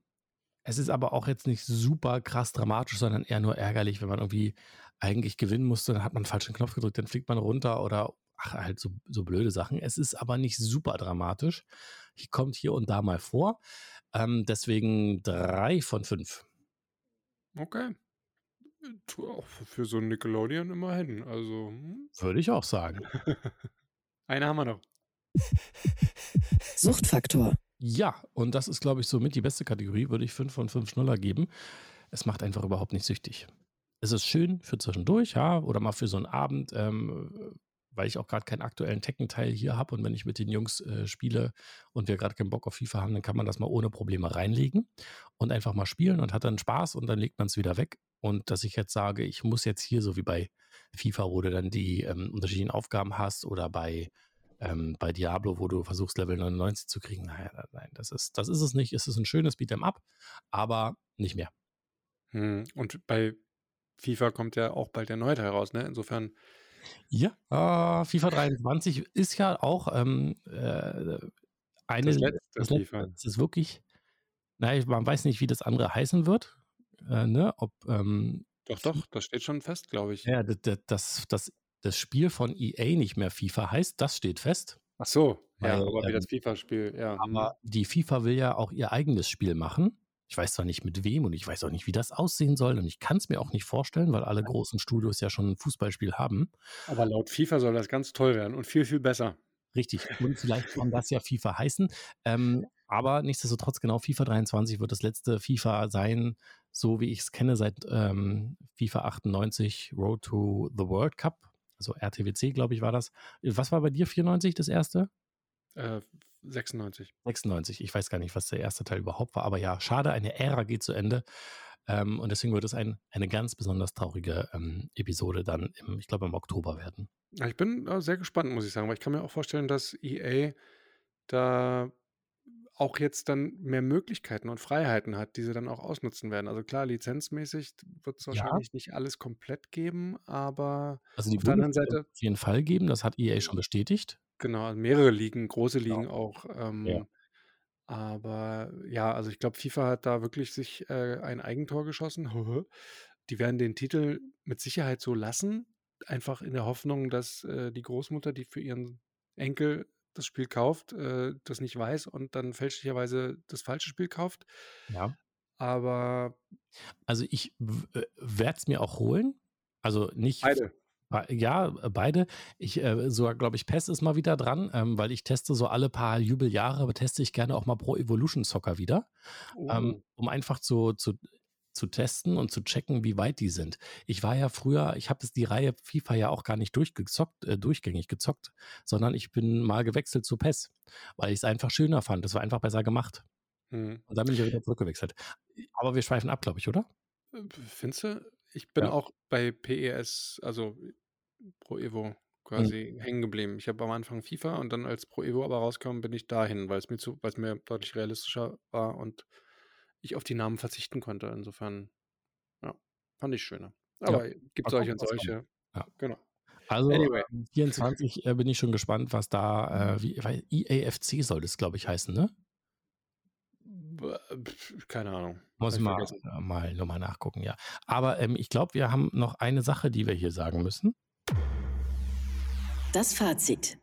S3: es ist aber auch jetzt nicht super krass dramatisch, sondern eher nur ärgerlich, wenn man irgendwie eigentlich gewinnen musste, dann hat man einen falschen Knopf gedrückt, dann fliegt man runter oder ach, halt so, so blöde Sachen. Es ist aber nicht super dramatisch. Kommt hier und da mal vor. Ähm, deswegen drei von fünf.
S2: Okay. Tu auch für für so ein Nickelodeon immerhin. Also, hm.
S3: Würde ich auch sagen.
S2: eine haben wir noch.
S1: Suchtfaktor.
S3: Ja, und das ist, glaube ich, somit die beste Kategorie, würde ich fünf von fünf Schnuller geben. Es macht einfach überhaupt nicht süchtig. Es ist schön für zwischendurch, ja, oder mal für so einen Abend, ähm, weil ich auch gerade keinen aktuellen Tekken-Teil hier habe und wenn ich mit den Jungs äh, spiele und wir gerade keinen Bock auf FIFA haben, dann kann man das mal ohne Probleme reinlegen und einfach mal spielen und hat dann Spaß und dann legt man es wieder weg. Und dass ich jetzt sage, ich muss jetzt hier, so wie bei FIFA, wo du dann die ähm, unterschiedlichen Aufgaben hast oder bei ähm, bei Diablo, wo du versuchst, Level 99 zu kriegen. Nein, nein, das ist, das ist es nicht. Es ist ein schönes Beat'em Up, aber nicht mehr.
S2: Hm. Und bei FIFA kommt ja auch bald der neue Teil raus, ne? Insofern,
S3: Ja, äh, FIFA 23 ist ja auch ähm, äh, eine,
S2: das letzte
S3: das letzte.
S2: FIFA.
S3: Es ist wirklich, naja, man weiß nicht, wie das andere heißen wird. Äh, ne? Ob, ähm,
S2: Doch, doch, das steht schon fest, glaube ich.
S3: ja, das, das, das, das Spiel von EA nicht mehr FIFA heißt, das steht fest.
S2: Ach so, ja,
S3: Weil,
S2: aber wie
S3: ähm,
S2: das FIFA-Spiel, ja. hm.
S3: Aber die FIFA will ja auch ihr eigenes Spiel machen. Ich weiß zwar nicht mit wem und ich weiß auch nicht, wie das aussehen soll und ich kann es mir auch nicht vorstellen, weil alle großen Studios ja schon ein Fußballspiel haben.
S2: Aber laut FIFA soll das ganz toll werden und viel, viel besser.
S3: Richtig. Und vielleicht kann das ja FIFA heißen. Ähm, aber nichtsdestotrotz, genau, FIFA 23 wird das letzte FIFA sein, so wie ich es kenne, seit ähm, FIFA 98 Road to the World Cup. Also RTWC, glaube ich, war das. Was war bei dir 94 das erste?
S2: Äh, 96.
S3: 96. Ich weiß gar nicht, was der erste Teil überhaupt war, aber ja, schade, eine Ära geht zu Ende. Ähm, und deswegen wird es ein, eine ganz besonders traurige ähm, Episode dann, im, ich glaube, im Oktober werden.
S2: Ja, ich bin äh, sehr gespannt, muss ich sagen, weil ich kann mir auch vorstellen, dass EA da auch jetzt dann mehr Möglichkeiten und Freiheiten hat, die sie dann auch ausnutzen werden. Also klar, lizenzmäßig wird es
S3: Ja,
S2: wahrscheinlich nicht alles komplett geben, aber
S3: also die
S2: auf der anderen Seite,
S3: wird es auf jeden Fall geben, das hat EA schon bestätigt.
S2: Genau, also mehrere Ligen, große
S3: Genau.
S2: Ligen auch.
S3: Ja.
S2: Ähm, aber ja, also ich glaube, FIFA hat da wirklich sich äh, ein Eigentor geschossen. Die werden den Titel mit Sicherheit so lassen, einfach in der Hoffnung, dass äh, die Großmutter, die für ihren Enkel das Spiel kauft, äh, das nicht weiß und dann fälschlicherweise das falsche Spiel kauft.
S3: Ja.
S2: Aber
S3: Also ich werde es mir auch holen. Also nicht.
S2: beide.
S3: Ja, äh, beide. Ich äh, sogar, glaube ich, PES ist mal wieder dran, ähm, weil ich teste so alle paar Jubeljahre, aber teste ich gerne auch mal Pro Evolution Soccer wieder, ähm,
S2: Oh.
S3: um einfach zu, zu, zu testen und zu checken, wie weit die sind. Ich war ja früher, ich habe die Reihe FIFA ja auch gar nicht durchgezockt, äh, durchgängig gezockt, sondern ich bin mal gewechselt zu PES, weil ich es einfach schöner fand. Das war einfach besser gemacht.
S2: Hm.
S3: Und dann bin ich ja wieder zurückgewechselt. Aber wir schweifen ab, glaube ich, oder?
S2: Äh, Findest du? Ich bin
S3: Ja.
S2: auch bei PES, also Pro Evo,
S3: Mhm.
S2: quasi hängen geblieben. Ich habe am Anfang FIFA und dann als Pro Evo aber rauskam, bin ich dahin, weil es mir zu, weil es mir deutlich realistischer war und ich auf die Namen verzichten konnte. Insofern, ja, fand ich schöner. Aber gibt
S3: Mal
S2: solche und solche.
S3: Ja.
S2: Genau.
S3: Also
S2: Anyway.
S3: ähm, 24 äh, bin ich schon gespannt, was da, äh, wie, weil EAFC soll das, glaube ich, heißen, ne?
S2: Keine Ahnung.
S3: Muss ich mal,
S2: vergessen.
S3: äh, mal nochmal nachgucken, ja. Aber ähm, ich glaube, wir haben noch eine Sache, die wir hier sagen müssen.
S1: Das Fazit.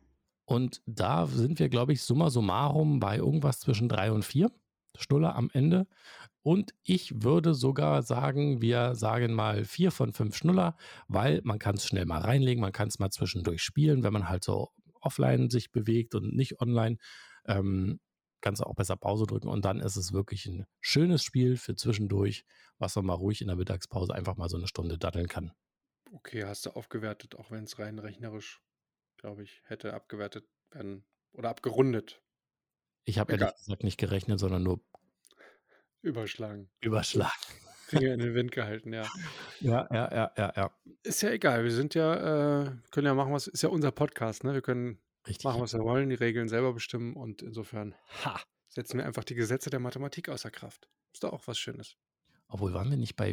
S3: Und da sind wir, glaube ich, summa summarum bei irgendwas zwischen drei und vier Stulle am Ende. Und ich würde sogar sagen, wir sagen mal vier von fünf Schnuller, weil man kann es schnell mal reinlegen, man kann es mal zwischendurch spielen, wenn man halt so offline sich bewegt und nicht online. Ähm, kannst du auch besser Pause drücken und dann ist es wirklich ein schönes Spiel für zwischendurch, was man mal ruhig in der Mittagspause einfach mal so eine Stunde daddeln kann.
S2: Okay, hast du aufgewertet, auch wenn es rein rechnerisch, glaube ich, hätte abgewertet werden oder abgerundet,
S3: Ich habe ehrlich gesagt nicht gerechnet, sondern nur
S2: überschlagen.
S3: überschlagen.
S2: Finger in den Wind gehalten, ja.
S3: Ja, ja, ja, ja, ja.
S2: Ist ja egal, wir sind ja, äh, können ja machen, was, ist ja unser Podcast, ne? Wir können
S3: Richtig.
S2: machen, was wir wollen, die Regeln selber bestimmen und insofern, ha, setzen wir einfach die Gesetze der Mathematik außer Kraft. Ist doch auch was Schönes.
S3: Obwohl, waren wir nicht bei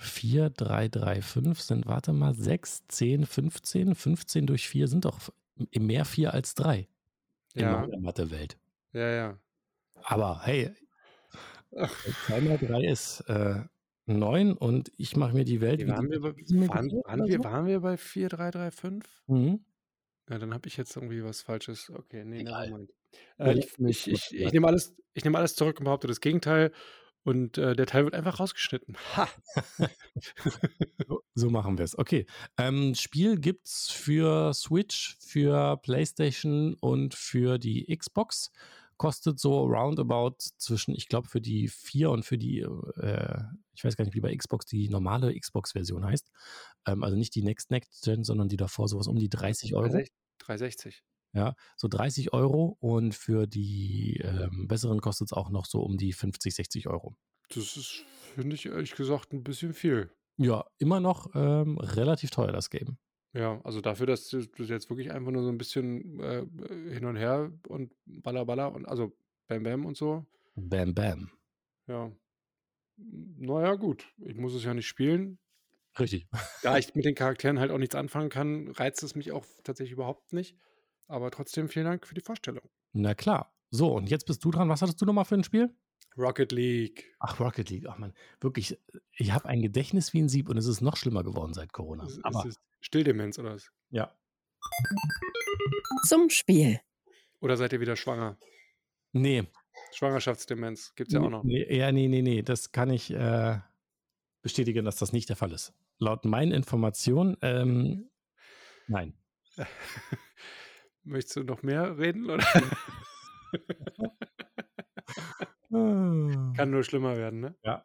S3: 4335? 4335 sind, warte mal, 6, 10, 15. 15 durch 4 sind doch mehr 4 als 3 in
S2: Ja,
S3: meiner Mathe-Welt.
S2: ja, ja.
S3: Aber hey,
S2: Ach,
S3: 2 mal 3 ist äh, 9 und ich mache mir die Welt wie
S2: waren, wir bei, waren, waren, wir, waren wir bei 4335?
S3: Mhm.
S2: Ja, dann habe ich jetzt irgendwie was Falsches. Okay, nee,
S3: Egal.
S2: Äh, ich ich, ich, ich nehme alles, ich nehme alles zurück und behaupte das Gegenteil. Und äh, der Teil wird einfach rausgeschnitten. Ha!
S3: So, so machen wir es. Okay. Ähm, Spiel gibt es für Switch, für PlayStation und für die Xbox. Kostet so roundabout zwischen, ich glaube, für die 4 und für die, äh, ich weiß gar nicht, wie bei Xbox die normale Xbox-Version heißt. Ähm, also nicht die Next Next Gen, sondern die davor, sowas um die 30 Euro.
S2: 360. 360.
S3: Ja, so 30 Euro und für die ähm, besseren kostet es auch noch so um die 50, 60 Euro.
S2: Das ist, finde ich ehrlich gesagt, ein bisschen viel.
S3: Ja, immer noch ähm, relativ teuer, das Game.
S2: Ja, also dafür, dass du jetzt wirklich einfach nur so ein bisschen äh, hin und her und baller baller und also Bam Bam und so.
S3: Bam, bam.
S2: Ja. Naja, gut. Ich muss es ja nicht spielen.
S3: Richtig.
S2: Da ich mit den Charakteren halt auch nichts anfangen kann, reizt es mich auch tatsächlich überhaupt nicht. Aber trotzdem vielen Dank für die Vorstellung.
S3: Na klar. So, und jetzt bist du dran. Was hattest du nochmal für ein Spiel?
S2: Rocket League.
S3: Ach, Rocket League. Ach man, wirklich, ich habe ein Gedächtnis wie ein Sieb und es ist noch schlimmer geworden seit Corona.
S2: Ist,
S3: Aber
S2: ist es Stilldemenz oder was?
S3: ja,
S1: Zum Spiel.
S2: Oder seid ihr wieder schwanger?
S3: nee,
S2: Schwangerschaftsdemenz gibt's ja auch noch.
S3: Nee, ja, nee, nee, nee. Das kann ich äh, bestätigen, dass das nicht der Fall ist. Laut meinen Informationen, ähm, nein.
S2: Möchtest du noch mehr reden? Oder? Kann nur schlimmer werden, ne?
S3: Ja.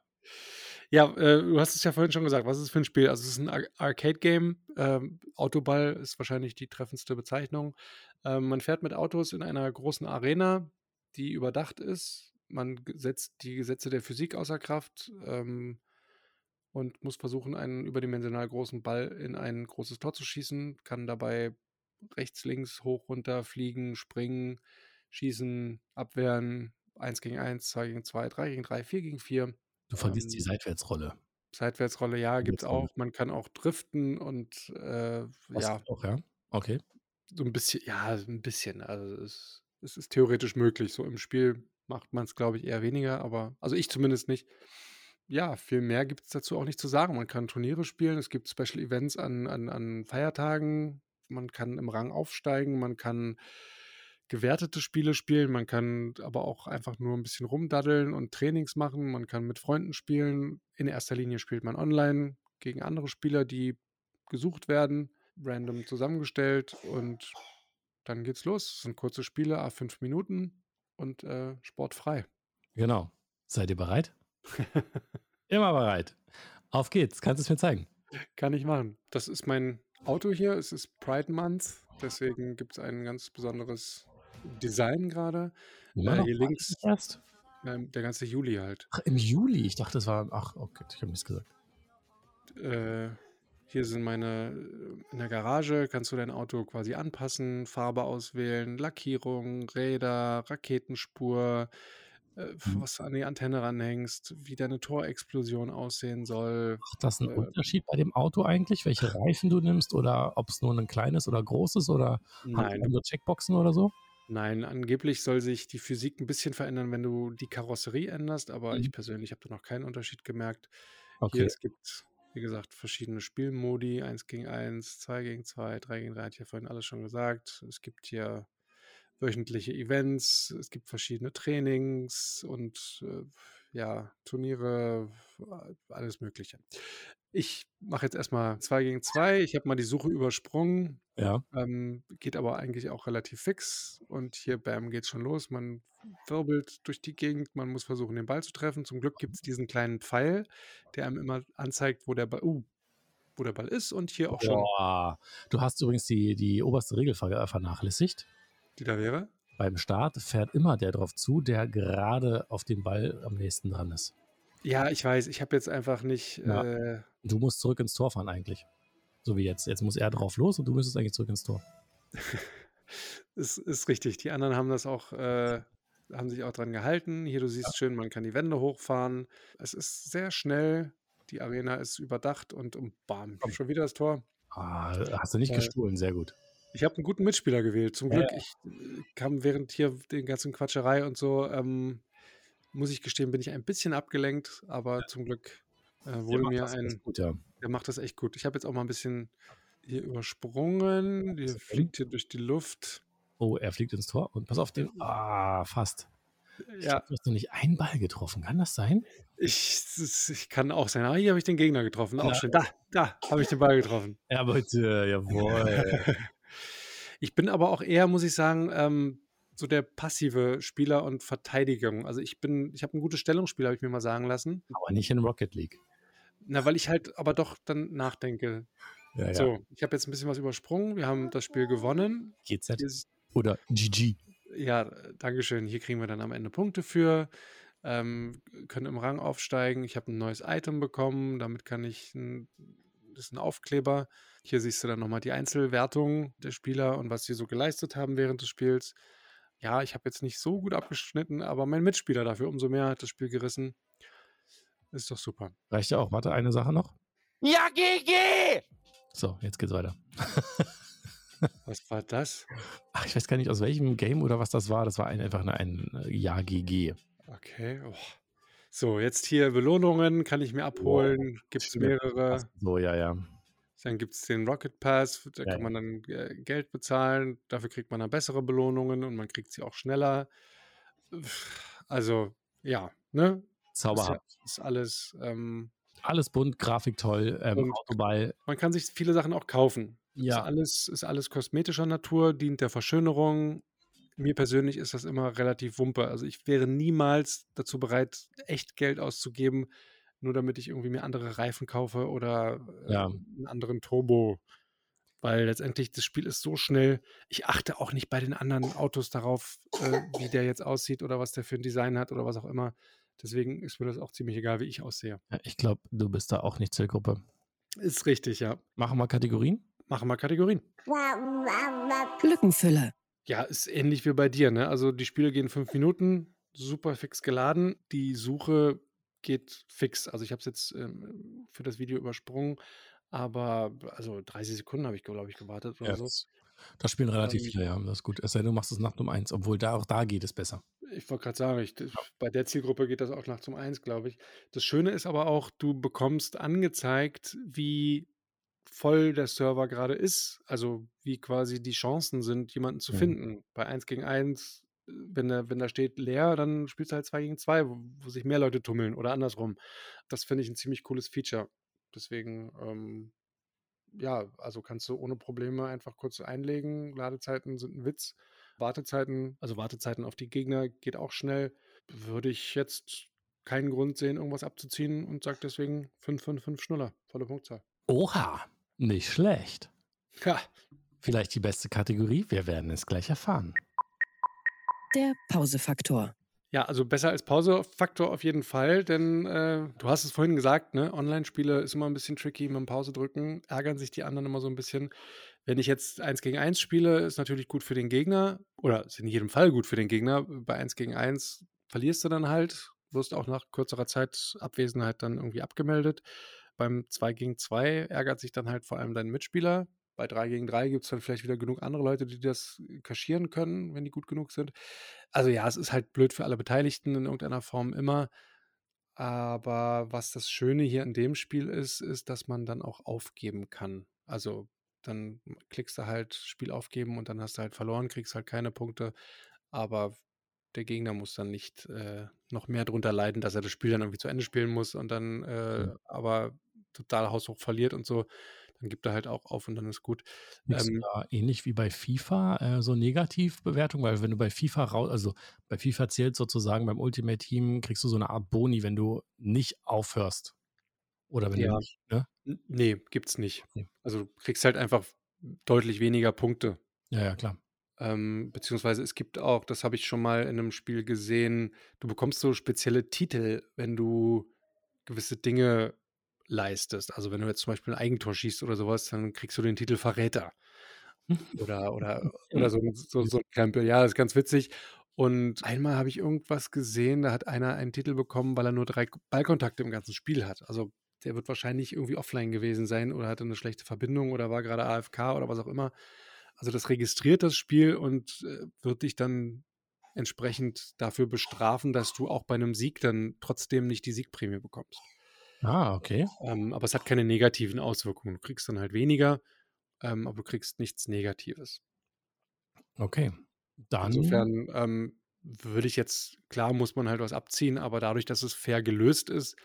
S2: Ja, äh, du hast es ja vorhin schon gesagt. Was ist es für ein Spiel? Also, es ist ein Ar Arcade-Game. Ähm, Autoball ist wahrscheinlich die treffendste Bezeichnung. Ähm, man fährt mit Autos in einer großen Arena, die überdacht ist. Man setzt die Gesetze der Physik außer Kraft, ähm, und muss versuchen, einen überdimensional großen Ball in ein großes Tor zu schießen, kann dabei rechts, links, hoch, runter, fliegen, springen, schießen, abwehren, 1 gegen 1, 2 gegen 2, 3 gegen 3, 4 gegen 4.
S3: Du vergisst die
S2: Ähm
S3: Seitwärtsrolle.
S2: Seitwärtsrolle, ja, gibt's
S3: Seitwärtsrolle.
S2: auch. Man kann auch driften und, äh, ja,
S3: auch, ja? Okay.
S2: so ein bisschen ja, so 'n bisschen. Also, es es ist theoretisch möglich. So im Spiel macht man's, glaube ich, eher weniger, aber also, ich zumindest nicht. Ja, viel mehr gibt's dazu auch nicht zu sagen. Man kann Turniere spielen, es gibt Special Events an an an Feiertagen. Man kann im Rang aufsteigen, man kann gewertete Spiele spielen, man kann aber auch einfach nur 'n bisschen rumdaddeln und Trainings machen. Man kann mit Freunden spielen. In erster Linie spielt man online gegen andere Spieler, die gesucht werden, random zusammengestellt und dann geht's los. Es sind kurze Spiele, à 5 Minuten und, äh, sportfrei.
S3: Genau. Seid ihr bereit? Immer bereit. Auf geht's. Kannst du's mir zeigen?
S2: Kann ich machen. Das ist mein Auto hier. Es ist Pride Month, deswegen gibt's ein ganz besonderes Design grade.
S3: Immer
S2: Äh, hier links
S3: erst?
S2: ähm, der ganze Juli halt.
S3: Ach, im Juli. Ich dachte, das war ach, okay, ich habe nichts gesagt.
S2: Äh, hier sind meine äh, in der Garage kannst du dein Auto quasi anpassen, Farbe auswählen, Lackierung, Räder, Raketenspur, äh,
S3: Mhm.
S2: was du an die Antenne ranhängst, wie deine Torexplosion aussehen soll.
S3: Macht das 'n
S2: Äh
S3: Unterschied bei dem Auto eigentlich, welche Reifen du nimmst oder ob's nur 'nen kleines oder großes oder
S2: Nein.
S3: andere Checkboxen oder so?
S2: Nein, angeblich soll sich die Physik 'n bisschen verändern, wenn du die Karosserie änderst, aber
S3: Mhm.
S2: ich persönlich habe da noch keinen Unterschied gemerkt.
S3: Okay.
S2: Hier, es gibt, wie gesagt, verschiedene Spielmodi, 1 gegen 1, 2 gegen 2, 3 gegen 3, hatte ich ja vorhin alles schon gesagt. Es gibt hier wöchentliche Events, es gibt verschiedene Trainings und, äh, ja, Turniere, alles Mögliche. Ich mache jetzt erst mal 2 gegen 2. Ich habe mal die Suche übersprungen,
S3: Ja.
S2: ähm, geht aber eigentlich auch relativ fix und hier, bam, geht's schon los. Man wirbelt durch die Gegend, man muss versuchen, den Ball zu treffen. Zum Glück gibt's diesen kleinen Pfeil, der einem immer anzeigt, wo der Ball uh, wo der Ball ist und hier auch schon
S3: Boah. Du hast übrigens die die oberste Regel ver vernachlässigt.
S2: Die da wäre?
S3: Beim Start fährt immer der drauf zu, der gerade auf den Ball am nächsten dran ist.
S2: Ja, ich weiß, ich habe jetzt einfach nicht,
S3: Ja.
S2: äh
S3: Du musst zurück ins Tor fahren eigentlich. So wie jetzt. Jetzt muss er drauf los und du müsstest eigentlich zurück ins Tor.
S2: Ist ist richtig. Die anderen haben das auch äh, haben sich auch dran gehalten. Hier, du
S3: Ja.
S2: siehst schön, man kann die Wände hochfahren. Es ist sehr schnell. Die Arena ist überdacht und und bam,
S3: Komm.
S2: schon wieder das Tor.
S3: Ah, hast du nicht
S2: Äh
S3: gestohlen, sehr gut.
S2: Ich habe 'n guten Mitspieler gewählt. Zum Glück.
S3: ja.
S2: Ich, äh, kam während hier den ganzen Quatscherei und so, ähm, muss ich gestehen, bin ich ein bisschen abgelenkt, aber
S3: Ja.
S2: zum Glück, äh, wurde mir ein
S3: gut, ja.
S2: der macht das echt gut. Ich habe jetzt auch mal 'n bisschen hier übersprungen. Der fliegt hier durch die Luft.
S3: Oh, er fliegt ins Tor und pass auf den ah, fast. Ich
S2: Ja.
S3: glaube, du hast noch nicht einen Ball getroffen. Kann das sein?
S2: Ich ich kann auch sein. Ah, hier habe ich den Gegner getroffen, auch
S3: Ja.
S2: schön. Da, da habe ich den Ball getroffen.
S3: Ja, bitte, jawohl.
S2: Ich bin aber auch eher, muss ich sagen, ähm, so der passive Spieler und Verteidigung. Also, ich bin ich habe 'n gutes Stellungsspiel, habe ich mir mal sagen lassen.
S3: Aber nicht in Rocket League.
S2: Na, weil ich halt aber doch dann nachdenke.
S3: Ja, ja.
S2: So, ich habe jetzt 'n bisschen was übersprungen. Wir haben das Spiel gewonnen.
S3: GZ
S2: ist
S3: oder GG.
S2: Ja, dankeschön. Hier kriegen wir dann am Ende Punkte für, ähm, können im Rang aufsteigen. Ich habe 'n neues Item bekommen. Damit kann ich 'n das ist 'n Aufkleber. Hier siehst du dann noch mal die Einzelwertung der Spieler und was sie so geleistet haben während des Spiels. Ja, ich habe jetzt nicht so gut abgeschnitten, aber mein Mitspieler dafür umso mehr hat das Spiel gerissen. Ist doch super.
S3: Reicht ja auch. Warte, eine Sache noch.
S4: Ja, GG!
S3: So, jetzt geht's weiter.
S2: Was war das?
S3: Ach, ich weiß gar nicht, aus welchem Game oder was das war. Das war ein einfach nur ein, äh, Ja GG.
S2: Okay. Oh. So, jetzt hier Belohnungen kann ich mir
S3: Wow.
S2: abholen. Gibt's
S3: Schöne
S2: mehrere.
S3: Ach so, ja, ja.
S2: Dann gibt's den Rocket Pass, da
S3: Ja,
S2: kann man dann, äh, Geld bezahlen. Dafür kriegt man dann bessere Belohnungen und man kriegt sie auch schneller. also ja, ne?
S3: Zauberhaft.
S2: Ist, ja, ist alles. Ähm,
S3: alles bunt, Grafik toll, ähm, Autoball.
S2: Man kann sich viele Sachen auch kaufen.
S3: Ja.
S2: Ist alles, ist alles kosmetischer Natur, dient der Verschönerung. Mir persönlich ist das immer relativ wumpe. Also ich wäre niemals dazu bereit, echt Geld auszugeben, nur damit ich irgendwie mir andere Reifen kaufe oder äh,
S3: Ja.
S2: einen anderen Turbo. Weil letztendlich das Spiel ist so schnell. Ich achte auch nicht bei den anderen Autos darauf, äh, wie der jetzt aussieht oder was der für ein Design hat oder was auch immer. Deswegen ist mir das auch ziemlich egal, wie ich aussehe.
S3: Ja, ich glaube, du bist da auch nicht Zielgruppe.
S2: Ist richtig, ja.
S3: Machen wir Kategorien?
S2: Machen wir Kategorien.
S1: Lückenfüller.
S2: Ja, ist ähnlich wie bei dir, ne? Also die Spiele gehen fünf Minuten, super fix geladen. Die Suche geht fix. Also ich habe es jetzt ähm, für das Video übersprungen, aber also 30 Sekunden habe ich, glaube ich, gewartet oder
S3: Ja,
S2: so.
S3: das, spielen relativ
S2: Ähm,
S3: viele, ja. Das ist gut. Es sei denn, du machst es nachts um eins, obwohl da auch da geht es besser.
S2: Ich wollte gerade sagen, ich, bei der Zielgruppe geht das auch nachts um eins, glaube ich. Das Schöne ist aber auch, du bekommst angezeigt, wie voll der Server gerade ist. Also wie quasi die Chancen sind, jemanden zu
S3: Mhm.
S2: finden. Bei 1 gegen 1, äh, wenn da, wenn da steht leer, dann spielst du halt 2 gegen 2, wo, wo sich mehr Leute tummeln oder andersrum. Das finde ich ein ziemlich cooles Feature. Deswegen, ähm, ja, also kannst du ohne Probleme einfach kurz einlegen. Ladezeiten sind ein Witz. Wartezeiten, also Wartezeiten auf die Gegner geht auch schnell. Würde ich jetzt keinen Grund sehen, irgendwas abzuziehen und sage deswegen 5, 5, 5 Schnuller. Volle Punktzahl.
S3: Oha, nicht schlecht.
S2: Ja,
S3: Vielleicht die beste Kategorie? Wir werden es gleich erfahren.
S1: Der Pausefaktor.
S2: Ja, also besser als Pausefaktor auf jeden Fall, denn äh, du hast es vorhin gesagt, ne? Online-Spiele ist immer ein bisschen tricky mit dem Pause drücken, ärgern sich die anderen immer so ein bisschen. Wenn ich jetzt 1 gegen 1 spiele, ist natürlich gut für den Gegner oder ist in jedem Fall gut für den Gegner. Bei 1 gegen 1 verlierst du dann halt, wirst auch nach kürzerer Zeit Abwesenheit dann irgendwie abgemeldet. Beim 2 gegen 2 ärgert sich dann halt vor allem dein Mitspieler. Bei 3 gegen 3 gibt es dann vielleicht wieder genug andere Leute, die das kaschieren können, wenn die gut genug sind. Also ja, es ist halt blöd für alle Beteiligten in irgendeiner Form immer. Aber was das Schöne hier in dem Spiel ist, ist, dass man dann auch aufgeben kann. Also dann klickst du halt Spiel aufgeben und dann hast du halt verloren, kriegst halt keine Punkte. Aber der Gegner muss dann nicht äh, noch mehr drunter leiden, dass er das Spiel dann irgendwie zu Ende spielen muss und dann äh,
S3: Mhm.
S2: aber total haushoch verliert und so. Dann gibt er halt auch auf und dann ist gut.
S3: Ist
S2: Ähm,
S3: da ähnlich wie bei FIFA äh, so Negativbewertung, weil wenn du bei FIFA raus, also bei FIFA zählt sozusagen beim Ultimate Team, kriegst du so eine Art Boni, wenn du nicht aufhörst. Oder wenn
S2: Ja.
S3: du nicht, ne?
S2: nee, gibt's nicht.
S3: Okay.
S2: Also du kriegst halt einfach deutlich weniger Punkte.
S3: Ja, ja, klar.
S2: Ähm, beziehungsweise es gibt auch, das habe ich schon mal in einem Spiel gesehen, du bekommst so spezielle Titel, wenn du gewisse Dinge leistest. Also wenn du jetzt zum Beispiel ein Eigentor schießt oder sowas, dann kriegst du den Titel Verräter. Oder, oder, oder so, ein- so, so ein Krempel. Ja, das ist ganz witzig. Und einmal habe ich irgendwas gesehen, da hat einer einen Titel bekommen, weil er nur drei Ballkontakte im ganzen Spiel hat. Also der wird wahrscheinlich irgendwie offline gewesen sein oder hatte eine schlechte Verbindung oder war gerade AFK oder was auch immer. Also das registriert das Spiel und äh, wird dich dann entsprechend dafür bestrafen, dass du auch bei einem Sieg dann trotzdem nicht die Siegprämie bekommst.
S3: Ah, okay.
S2: Ähm, aber es hat keine negativen Auswirkungen. Du kriegst dann halt weniger, ähm, aber du kriegst nichts Negatives.
S3: Okay. Dann,
S2: Insofern ähm, würde ich jetzt, klar muss man halt was abziehen, aber dadurch, dass es fair gelöst ist,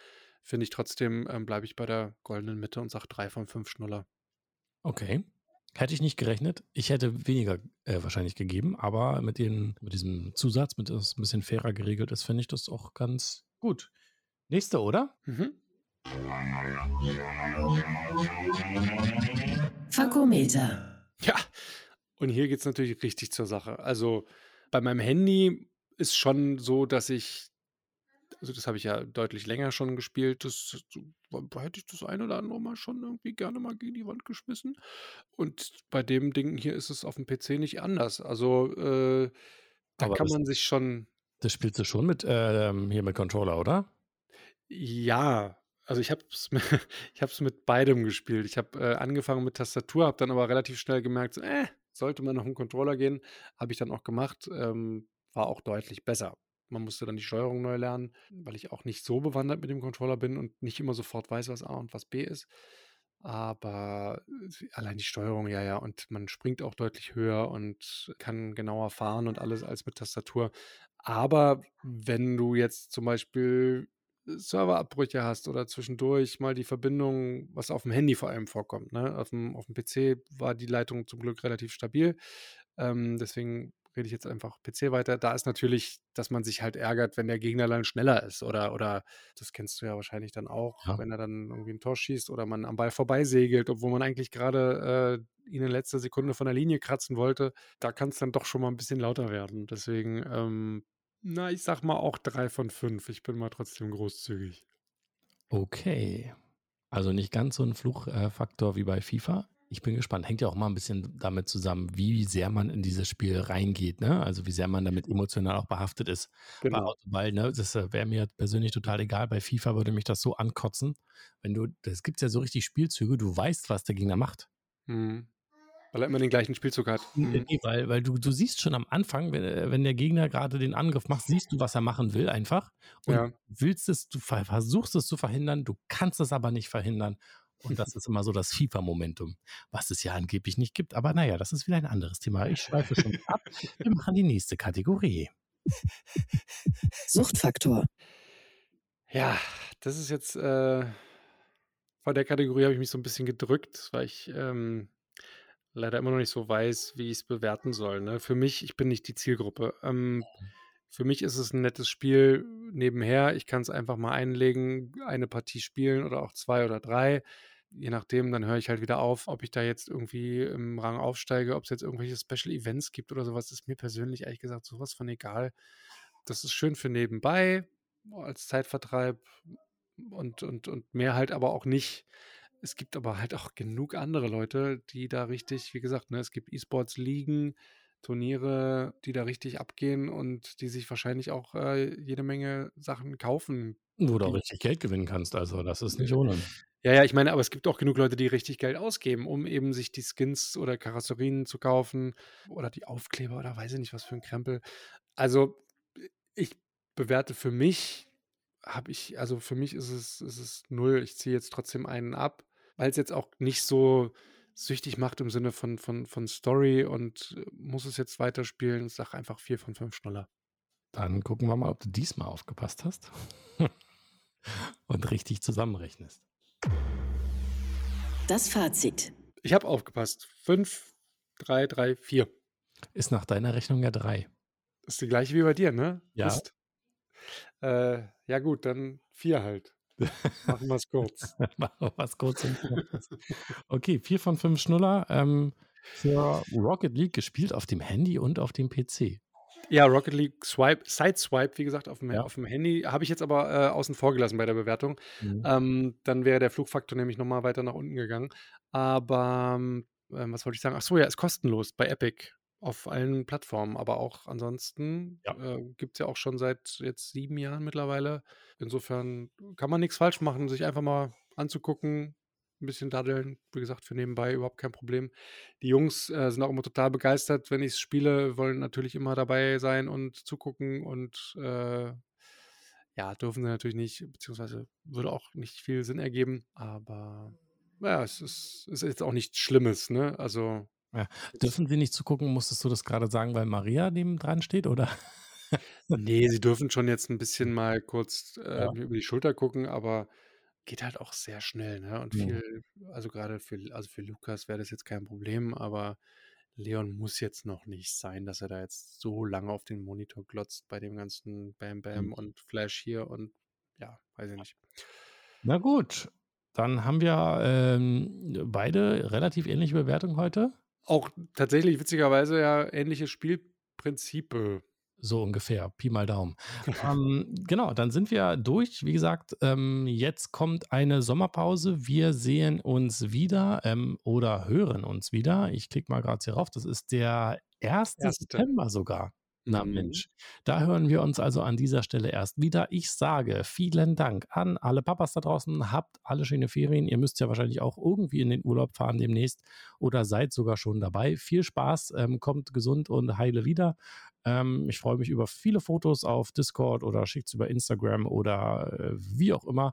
S2: finde ich trotzdem, ähm, bleibe ich bei der goldenen Mitte und sage drei von fünf Schnuller.
S3: okay. Hätte ich nicht gerechnet. Ich hätte weniger äh, wahrscheinlich gegeben, aber mit, den, mit diesem Zusatz, mit das ein bisschen fairer geregelt ist, finde ich das auch ganz gut. Nächste, oder?
S2: Mhm.
S1: Fakometer.
S2: Ja, und hier geht es natürlich richtig zur Sache. Also bei meinem Handy ist schon so, dass ich, also das habe ich ja deutlich länger schon gespielt, das da hätte ich das ein oder andere Mal schon irgendwie gerne mal gegen die Wand geschmissen. Und bei dem Ding hier ist es auf dem PC nicht anders. Also äh, da
S3: Aber
S2: kann
S3: das-
S2: man sich schon,
S3: Das spielst du schon mit ähm, hier mit Controller, oder?
S2: ja, also ich habe es ich hab's mit beidem gespielt. Ich habe äh, angefangen mit Tastatur, habe dann aber relativ schnell gemerkt, so, äh, sollte man noch einen Controller gehen, habe ich dann auch gemacht, ähm, war auch deutlich besser. Man musste dann die Steuerung neu lernen, weil ich auch nicht so bewandert mit dem Controller bin und nicht immer sofort weiß, was A und was B ist. Aber äh, allein die Steuerung, ja, ja, und man springt auch deutlich höher und kann genauer fahren und alles als mit Tastatur. Aber wenn du jetzt zum Beispiel Serverabbrüche hast oder zwischendurch mal die Verbindung, was auf dem Handy vor allem vorkommt, ne? Auf dem, auf dem PC war die Leitung zum Glück relativ stabil. Ähm, deswegen rede ich jetzt einfach PC weiter. Da ist natürlich, dass man sich halt ärgert, wenn der Gegner dann schneller ist oder, oder das kennst du ja wahrscheinlich dann auch,
S3: Ja.
S2: wenn er dann irgendwie ein Tor schießt oder man am Ball vorbeisegelt, obwohl man eigentlich gerade äh, ihn in letzter Sekunde von der Linie kratzen wollte. Da kann es dann doch schon mal ein bisschen lauter werden. Deswegen, ähm, na, ich sag mal auch drei von fünf. Ich bin mal trotzdem großzügig.
S3: Okay. Also nicht ganz so ein Fluchfaktor wie bei FIFA. Ich bin gespannt. Hängt ja auch mal ein bisschen damit zusammen, wie sehr man in dieses Spiel reingeht, ne? Also wie sehr man damit emotional auch behaftet ist. Bei
S2: Genau.
S3: Autoball, ne, das äh, wäre mir persönlich total egal. Bei FIFA würde mich das so ankotzen. Wenn du, das gibt ja so richtig Spielzüge, du weißt, was der Gegner macht.
S2: Mhm. Weil er immer den gleichen Spielzug hat. Mhm.
S3: Nee, weil, weil du, du siehst schon am Anfang, wenn, wenn der Gegner gerade den Angriff macht, siehst du, was er machen will einfach. Und
S2: Ja.
S3: willst es, du ver- versuchst es zu verhindern, du kannst es aber nicht verhindern. Und das ist immer so das FIFA-Momentum, was es ja angeblich nicht gibt. Aber naja, das ist wieder ein anderes Thema. Ich schweife schon ab. Wir machen die nächste Kategorie.
S1: Suchtfaktor.
S2: Ja, das ist jetzt, äh, vor der Kategorie habe ich mich so ein bisschen gedrückt, weil ich ähm, leider immer noch nicht so weiß, wie ich es bewerten soll. Ne? Für mich, ich bin nicht die Zielgruppe. Ähm, für mich ist es ein nettes Spiel nebenher. Ich kann es einfach mal einlegen, eine Partie spielen oder auch zwei oder drei. Je nachdem, dann höre ich halt wieder auf, ob ich da jetzt irgendwie im Rang aufsteige, ob es jetzt irgendwelche Special Events gibt oder sowas, ist mir persönlich ehrlich gesagt sowas von egal. Das ist schön für nebenbei als Zeitvertreib und, und, und mehr halt aber auch nicht. Es gibt aber halt auch genug andere Leute, die da richtig, wie gesagt, ne, es gibt E-Sports-Ligen, Turniere, die da richtig abgehen und die sich wahrscheinlich auch äh, jede Menge Sachen kaufen.
S3: Wo du auch richtig Geld gewinnen kannst. Also das ist nicht ohne.
S2: Ja, ja, ich meine, aber es gibt auch genug Leute, die richtig Geld ausgeben, um eben sich die Skins oder Karosserien zu kaufen oder die Aufkleber oder weiß ich nicht, was für ein Krempel. Also, ich bewerte für mich, habe ich, also für mich ist es, ist es null. Ich ziehe jetzt trotzdem einen ab, weil es jetzt auch nicht so süchtig macht im Sinne von, von, von Story und äh, muss es jetzt weiterspielen. Ich sage einfach vier von fünf Schnuller.
S3: Dann gucken wir mal, ob du diesmal aufgepasst hast und richtig zusammenrechnest.
S1: Das Fazit.
S2: Ich habe aufgepasst. Fünf, drei, drei, vier.
S3: Ist nach deiner Rechnung ja drei.
S2: Das ist die gleiche wie bei dir, ne?
S3: Ja.
S2: Äh, ja gut, dann vier halt. Machen wir es kurz.
S3: Machen wir was kurz. Okay, vier von fünf Schnuller ähm, für Rocket League gespielt auf dem Handy und auf dem PC.
S2: Ja, Rocket League Swipe, Sideswipe, wie gesagt, auf dem,
S3: Ja.
S2: auf dem Handy. Habe ich jetzt aber äh, außen vor gelassen bei der Bewertung.
S3: Mhm.
S2: Ähm, dann wäre der Flugfaktor nämlich nochmal weiter nach unten gegangen. Aber ähm, was wollte ich sagen? Ach so, ja, ist kostenlos bei Epic auf allen Plattformen. Aber auch ansonsten
S3: Ja.
S2: äh, gibt es ja auch schon seit jetzt sieben Jahren mittlerweile. Insofern kann man nichts falsch machen, sich einfach mal anzugucken, ein bisschen daddeln. Wie gesagt, für nebenbei überhaupt kein Problem. Die Jungs äh, sind auch immer total begeistert, wenn ich es spiele, wollen natürlich immer dabei sein und zugucken und äh, ja, dürfen sie natürlich nicht, beziehungsweise würde auch nicht viel Sinn ergeben, aber ja, es ist, es ist jetzt auch nichts Schlimmes, ne? Also
S3: Ja. Dürfen Sie nicht zugucken, musstest du das gerade sagen, weil Maria neben dran steht, oder?
S2: nee, sie dürfen schon jetzt ein bisschen mal kurz äh,
S3: Ja.
S2: über die Schulter gucken, aber geht halt auch sehr schnell, ne? Und
S3: Mhm.
S2: viel, also gerade für, also für Lukas wäre das jetzt kein Problem, aber Leon muss jetzt noch nicht sein, dass er da jetzt so lange auf den Monitor glotzt bei dem ganzen Bam Bam
S3: Mhm.
S2: und Flash hier und ja, weiß ich nicht.
S3: Na gut, dann haben wir ähm, beide relativ ähnliche Bewertungen heute.
S2: Auch tatsächlich witzigerweise ja ähnliche Spielprinzipe.
S3: So ungefähr, Pi mal Daumen. ähm, genau, dann sind wir durch. Wie gesagt, ähm, jetzt kommt eine Sommerpause. Wir sehen uns wieder ähm, oder hören uns wieder. Ich klicke mal gerade hier rauf. Das ist der 1.
S2: Erste.
S3: September sogar. Na
S2: Mhm.
S3: Mensch, da hören wir uns also an dieser Stelle erst wieder. Ich sage vielen Dank an alle Papas da draußen. Habt alle schöne Ferien. Ihr müsst ja wahrscheinlich auch irgendwie in den Urlaub fahren demnächst oder seid sogar schon dabei. Viel Spaß, ähm, kommt gesund und heile wieder. Ähm, ich freue mich über viele Fotos auf Discord oder schickt es über Instagram oder äh, wie auch immer.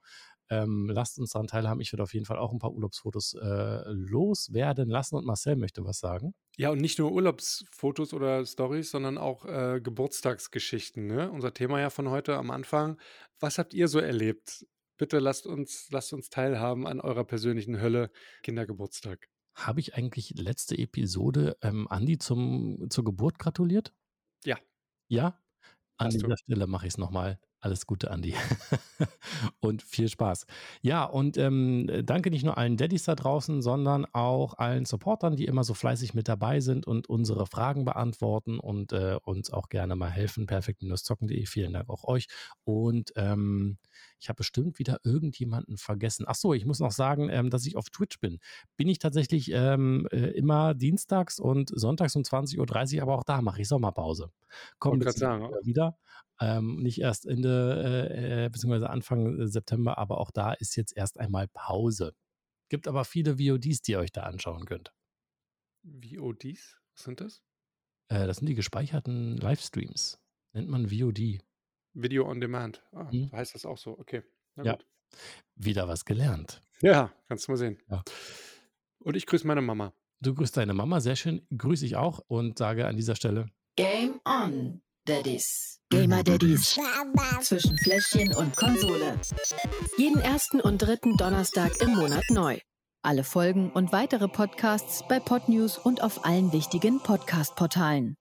S3: Ähm, lasst uns daran teilhaben. Ich werde auf jeden Fall auch ein paar Urlaubsfotos äh, loswerden lassen und Marcel möchte was sagen.
S2: Ja, und nicht nur Urlaubsfotos oder Stories, sondern auch äh, Geburtstagsgeschichten. Ne? Unser Thema ja von heute am Anfang. Was habt ihr so erlebt? Bitte lasst uns, lasst uns teilhaben an eurer persönlichen Hölle Kindergeburtstag.
S3: Habe ich eigentlich letzte Episode ähm, Andi zum, zur Geburt gratuliert?
S2: Ja.
S3: Ja? An
S2: Hast du.
S3: dieser Stelle mache ich es nochmal. Alles Gute, Andi. und viel Spaß. Ja, und ähm, danke nicht nur allen Daddys da draußen, sondern auch allen Supportern, die immer so fleißig mit dabei sind und unsere Fragen beantworten und äh, uns auch gerne mal helfen. Perfekt-zocken.de. Vielen Dank auch euch. Und ähm, ich habe bestimmt wieder irgendjemanden vergessen. Ach so, ich muss noch sagen, ähm, dass ich auf Twitch bin. Bin ich tatsächlich ähm, äh, immer dienstags und sonntags um 20.30 Uhr, aber auch da mache ich Sommerpause. Kommt
S2: grad sagen,
S3: wieder. Ähm, nicht erst Ende äh, äh, beziehungsweise Anfang September, aber auch da ist jetzt erst einmal Pause. Gibt aber viele VODs, die ihr euch da anschauen könnt.
S2: VODs? Was sind das?
S3: Äh, das sind die gespeicherten Livestreams. Nennt man VOD.
S2: Video on Demand. Ah,
S3: Mhm.
S2: Heißt das auch so? Okay. Na
S3: Ja.
S2: gut.
S3: Wieder was gelernt.
S2: Ja, kannst du mal sehen.
S3: Ja.
S2: Und ich grüße meine Mama.
S3: Du grüßt deine Mama, sehr schön. Grüße ich auch und sage an dieser Stelle
S1: Game on, Daddies. Gamer Daddies. Zwischen Fläschchen und Konsole. Jeden ersten und dritten Donnerstag im Monat neu. Alle Folgen und weitere Podcasts bei Podnews und auf allen wichtigen Podcast-Portalen.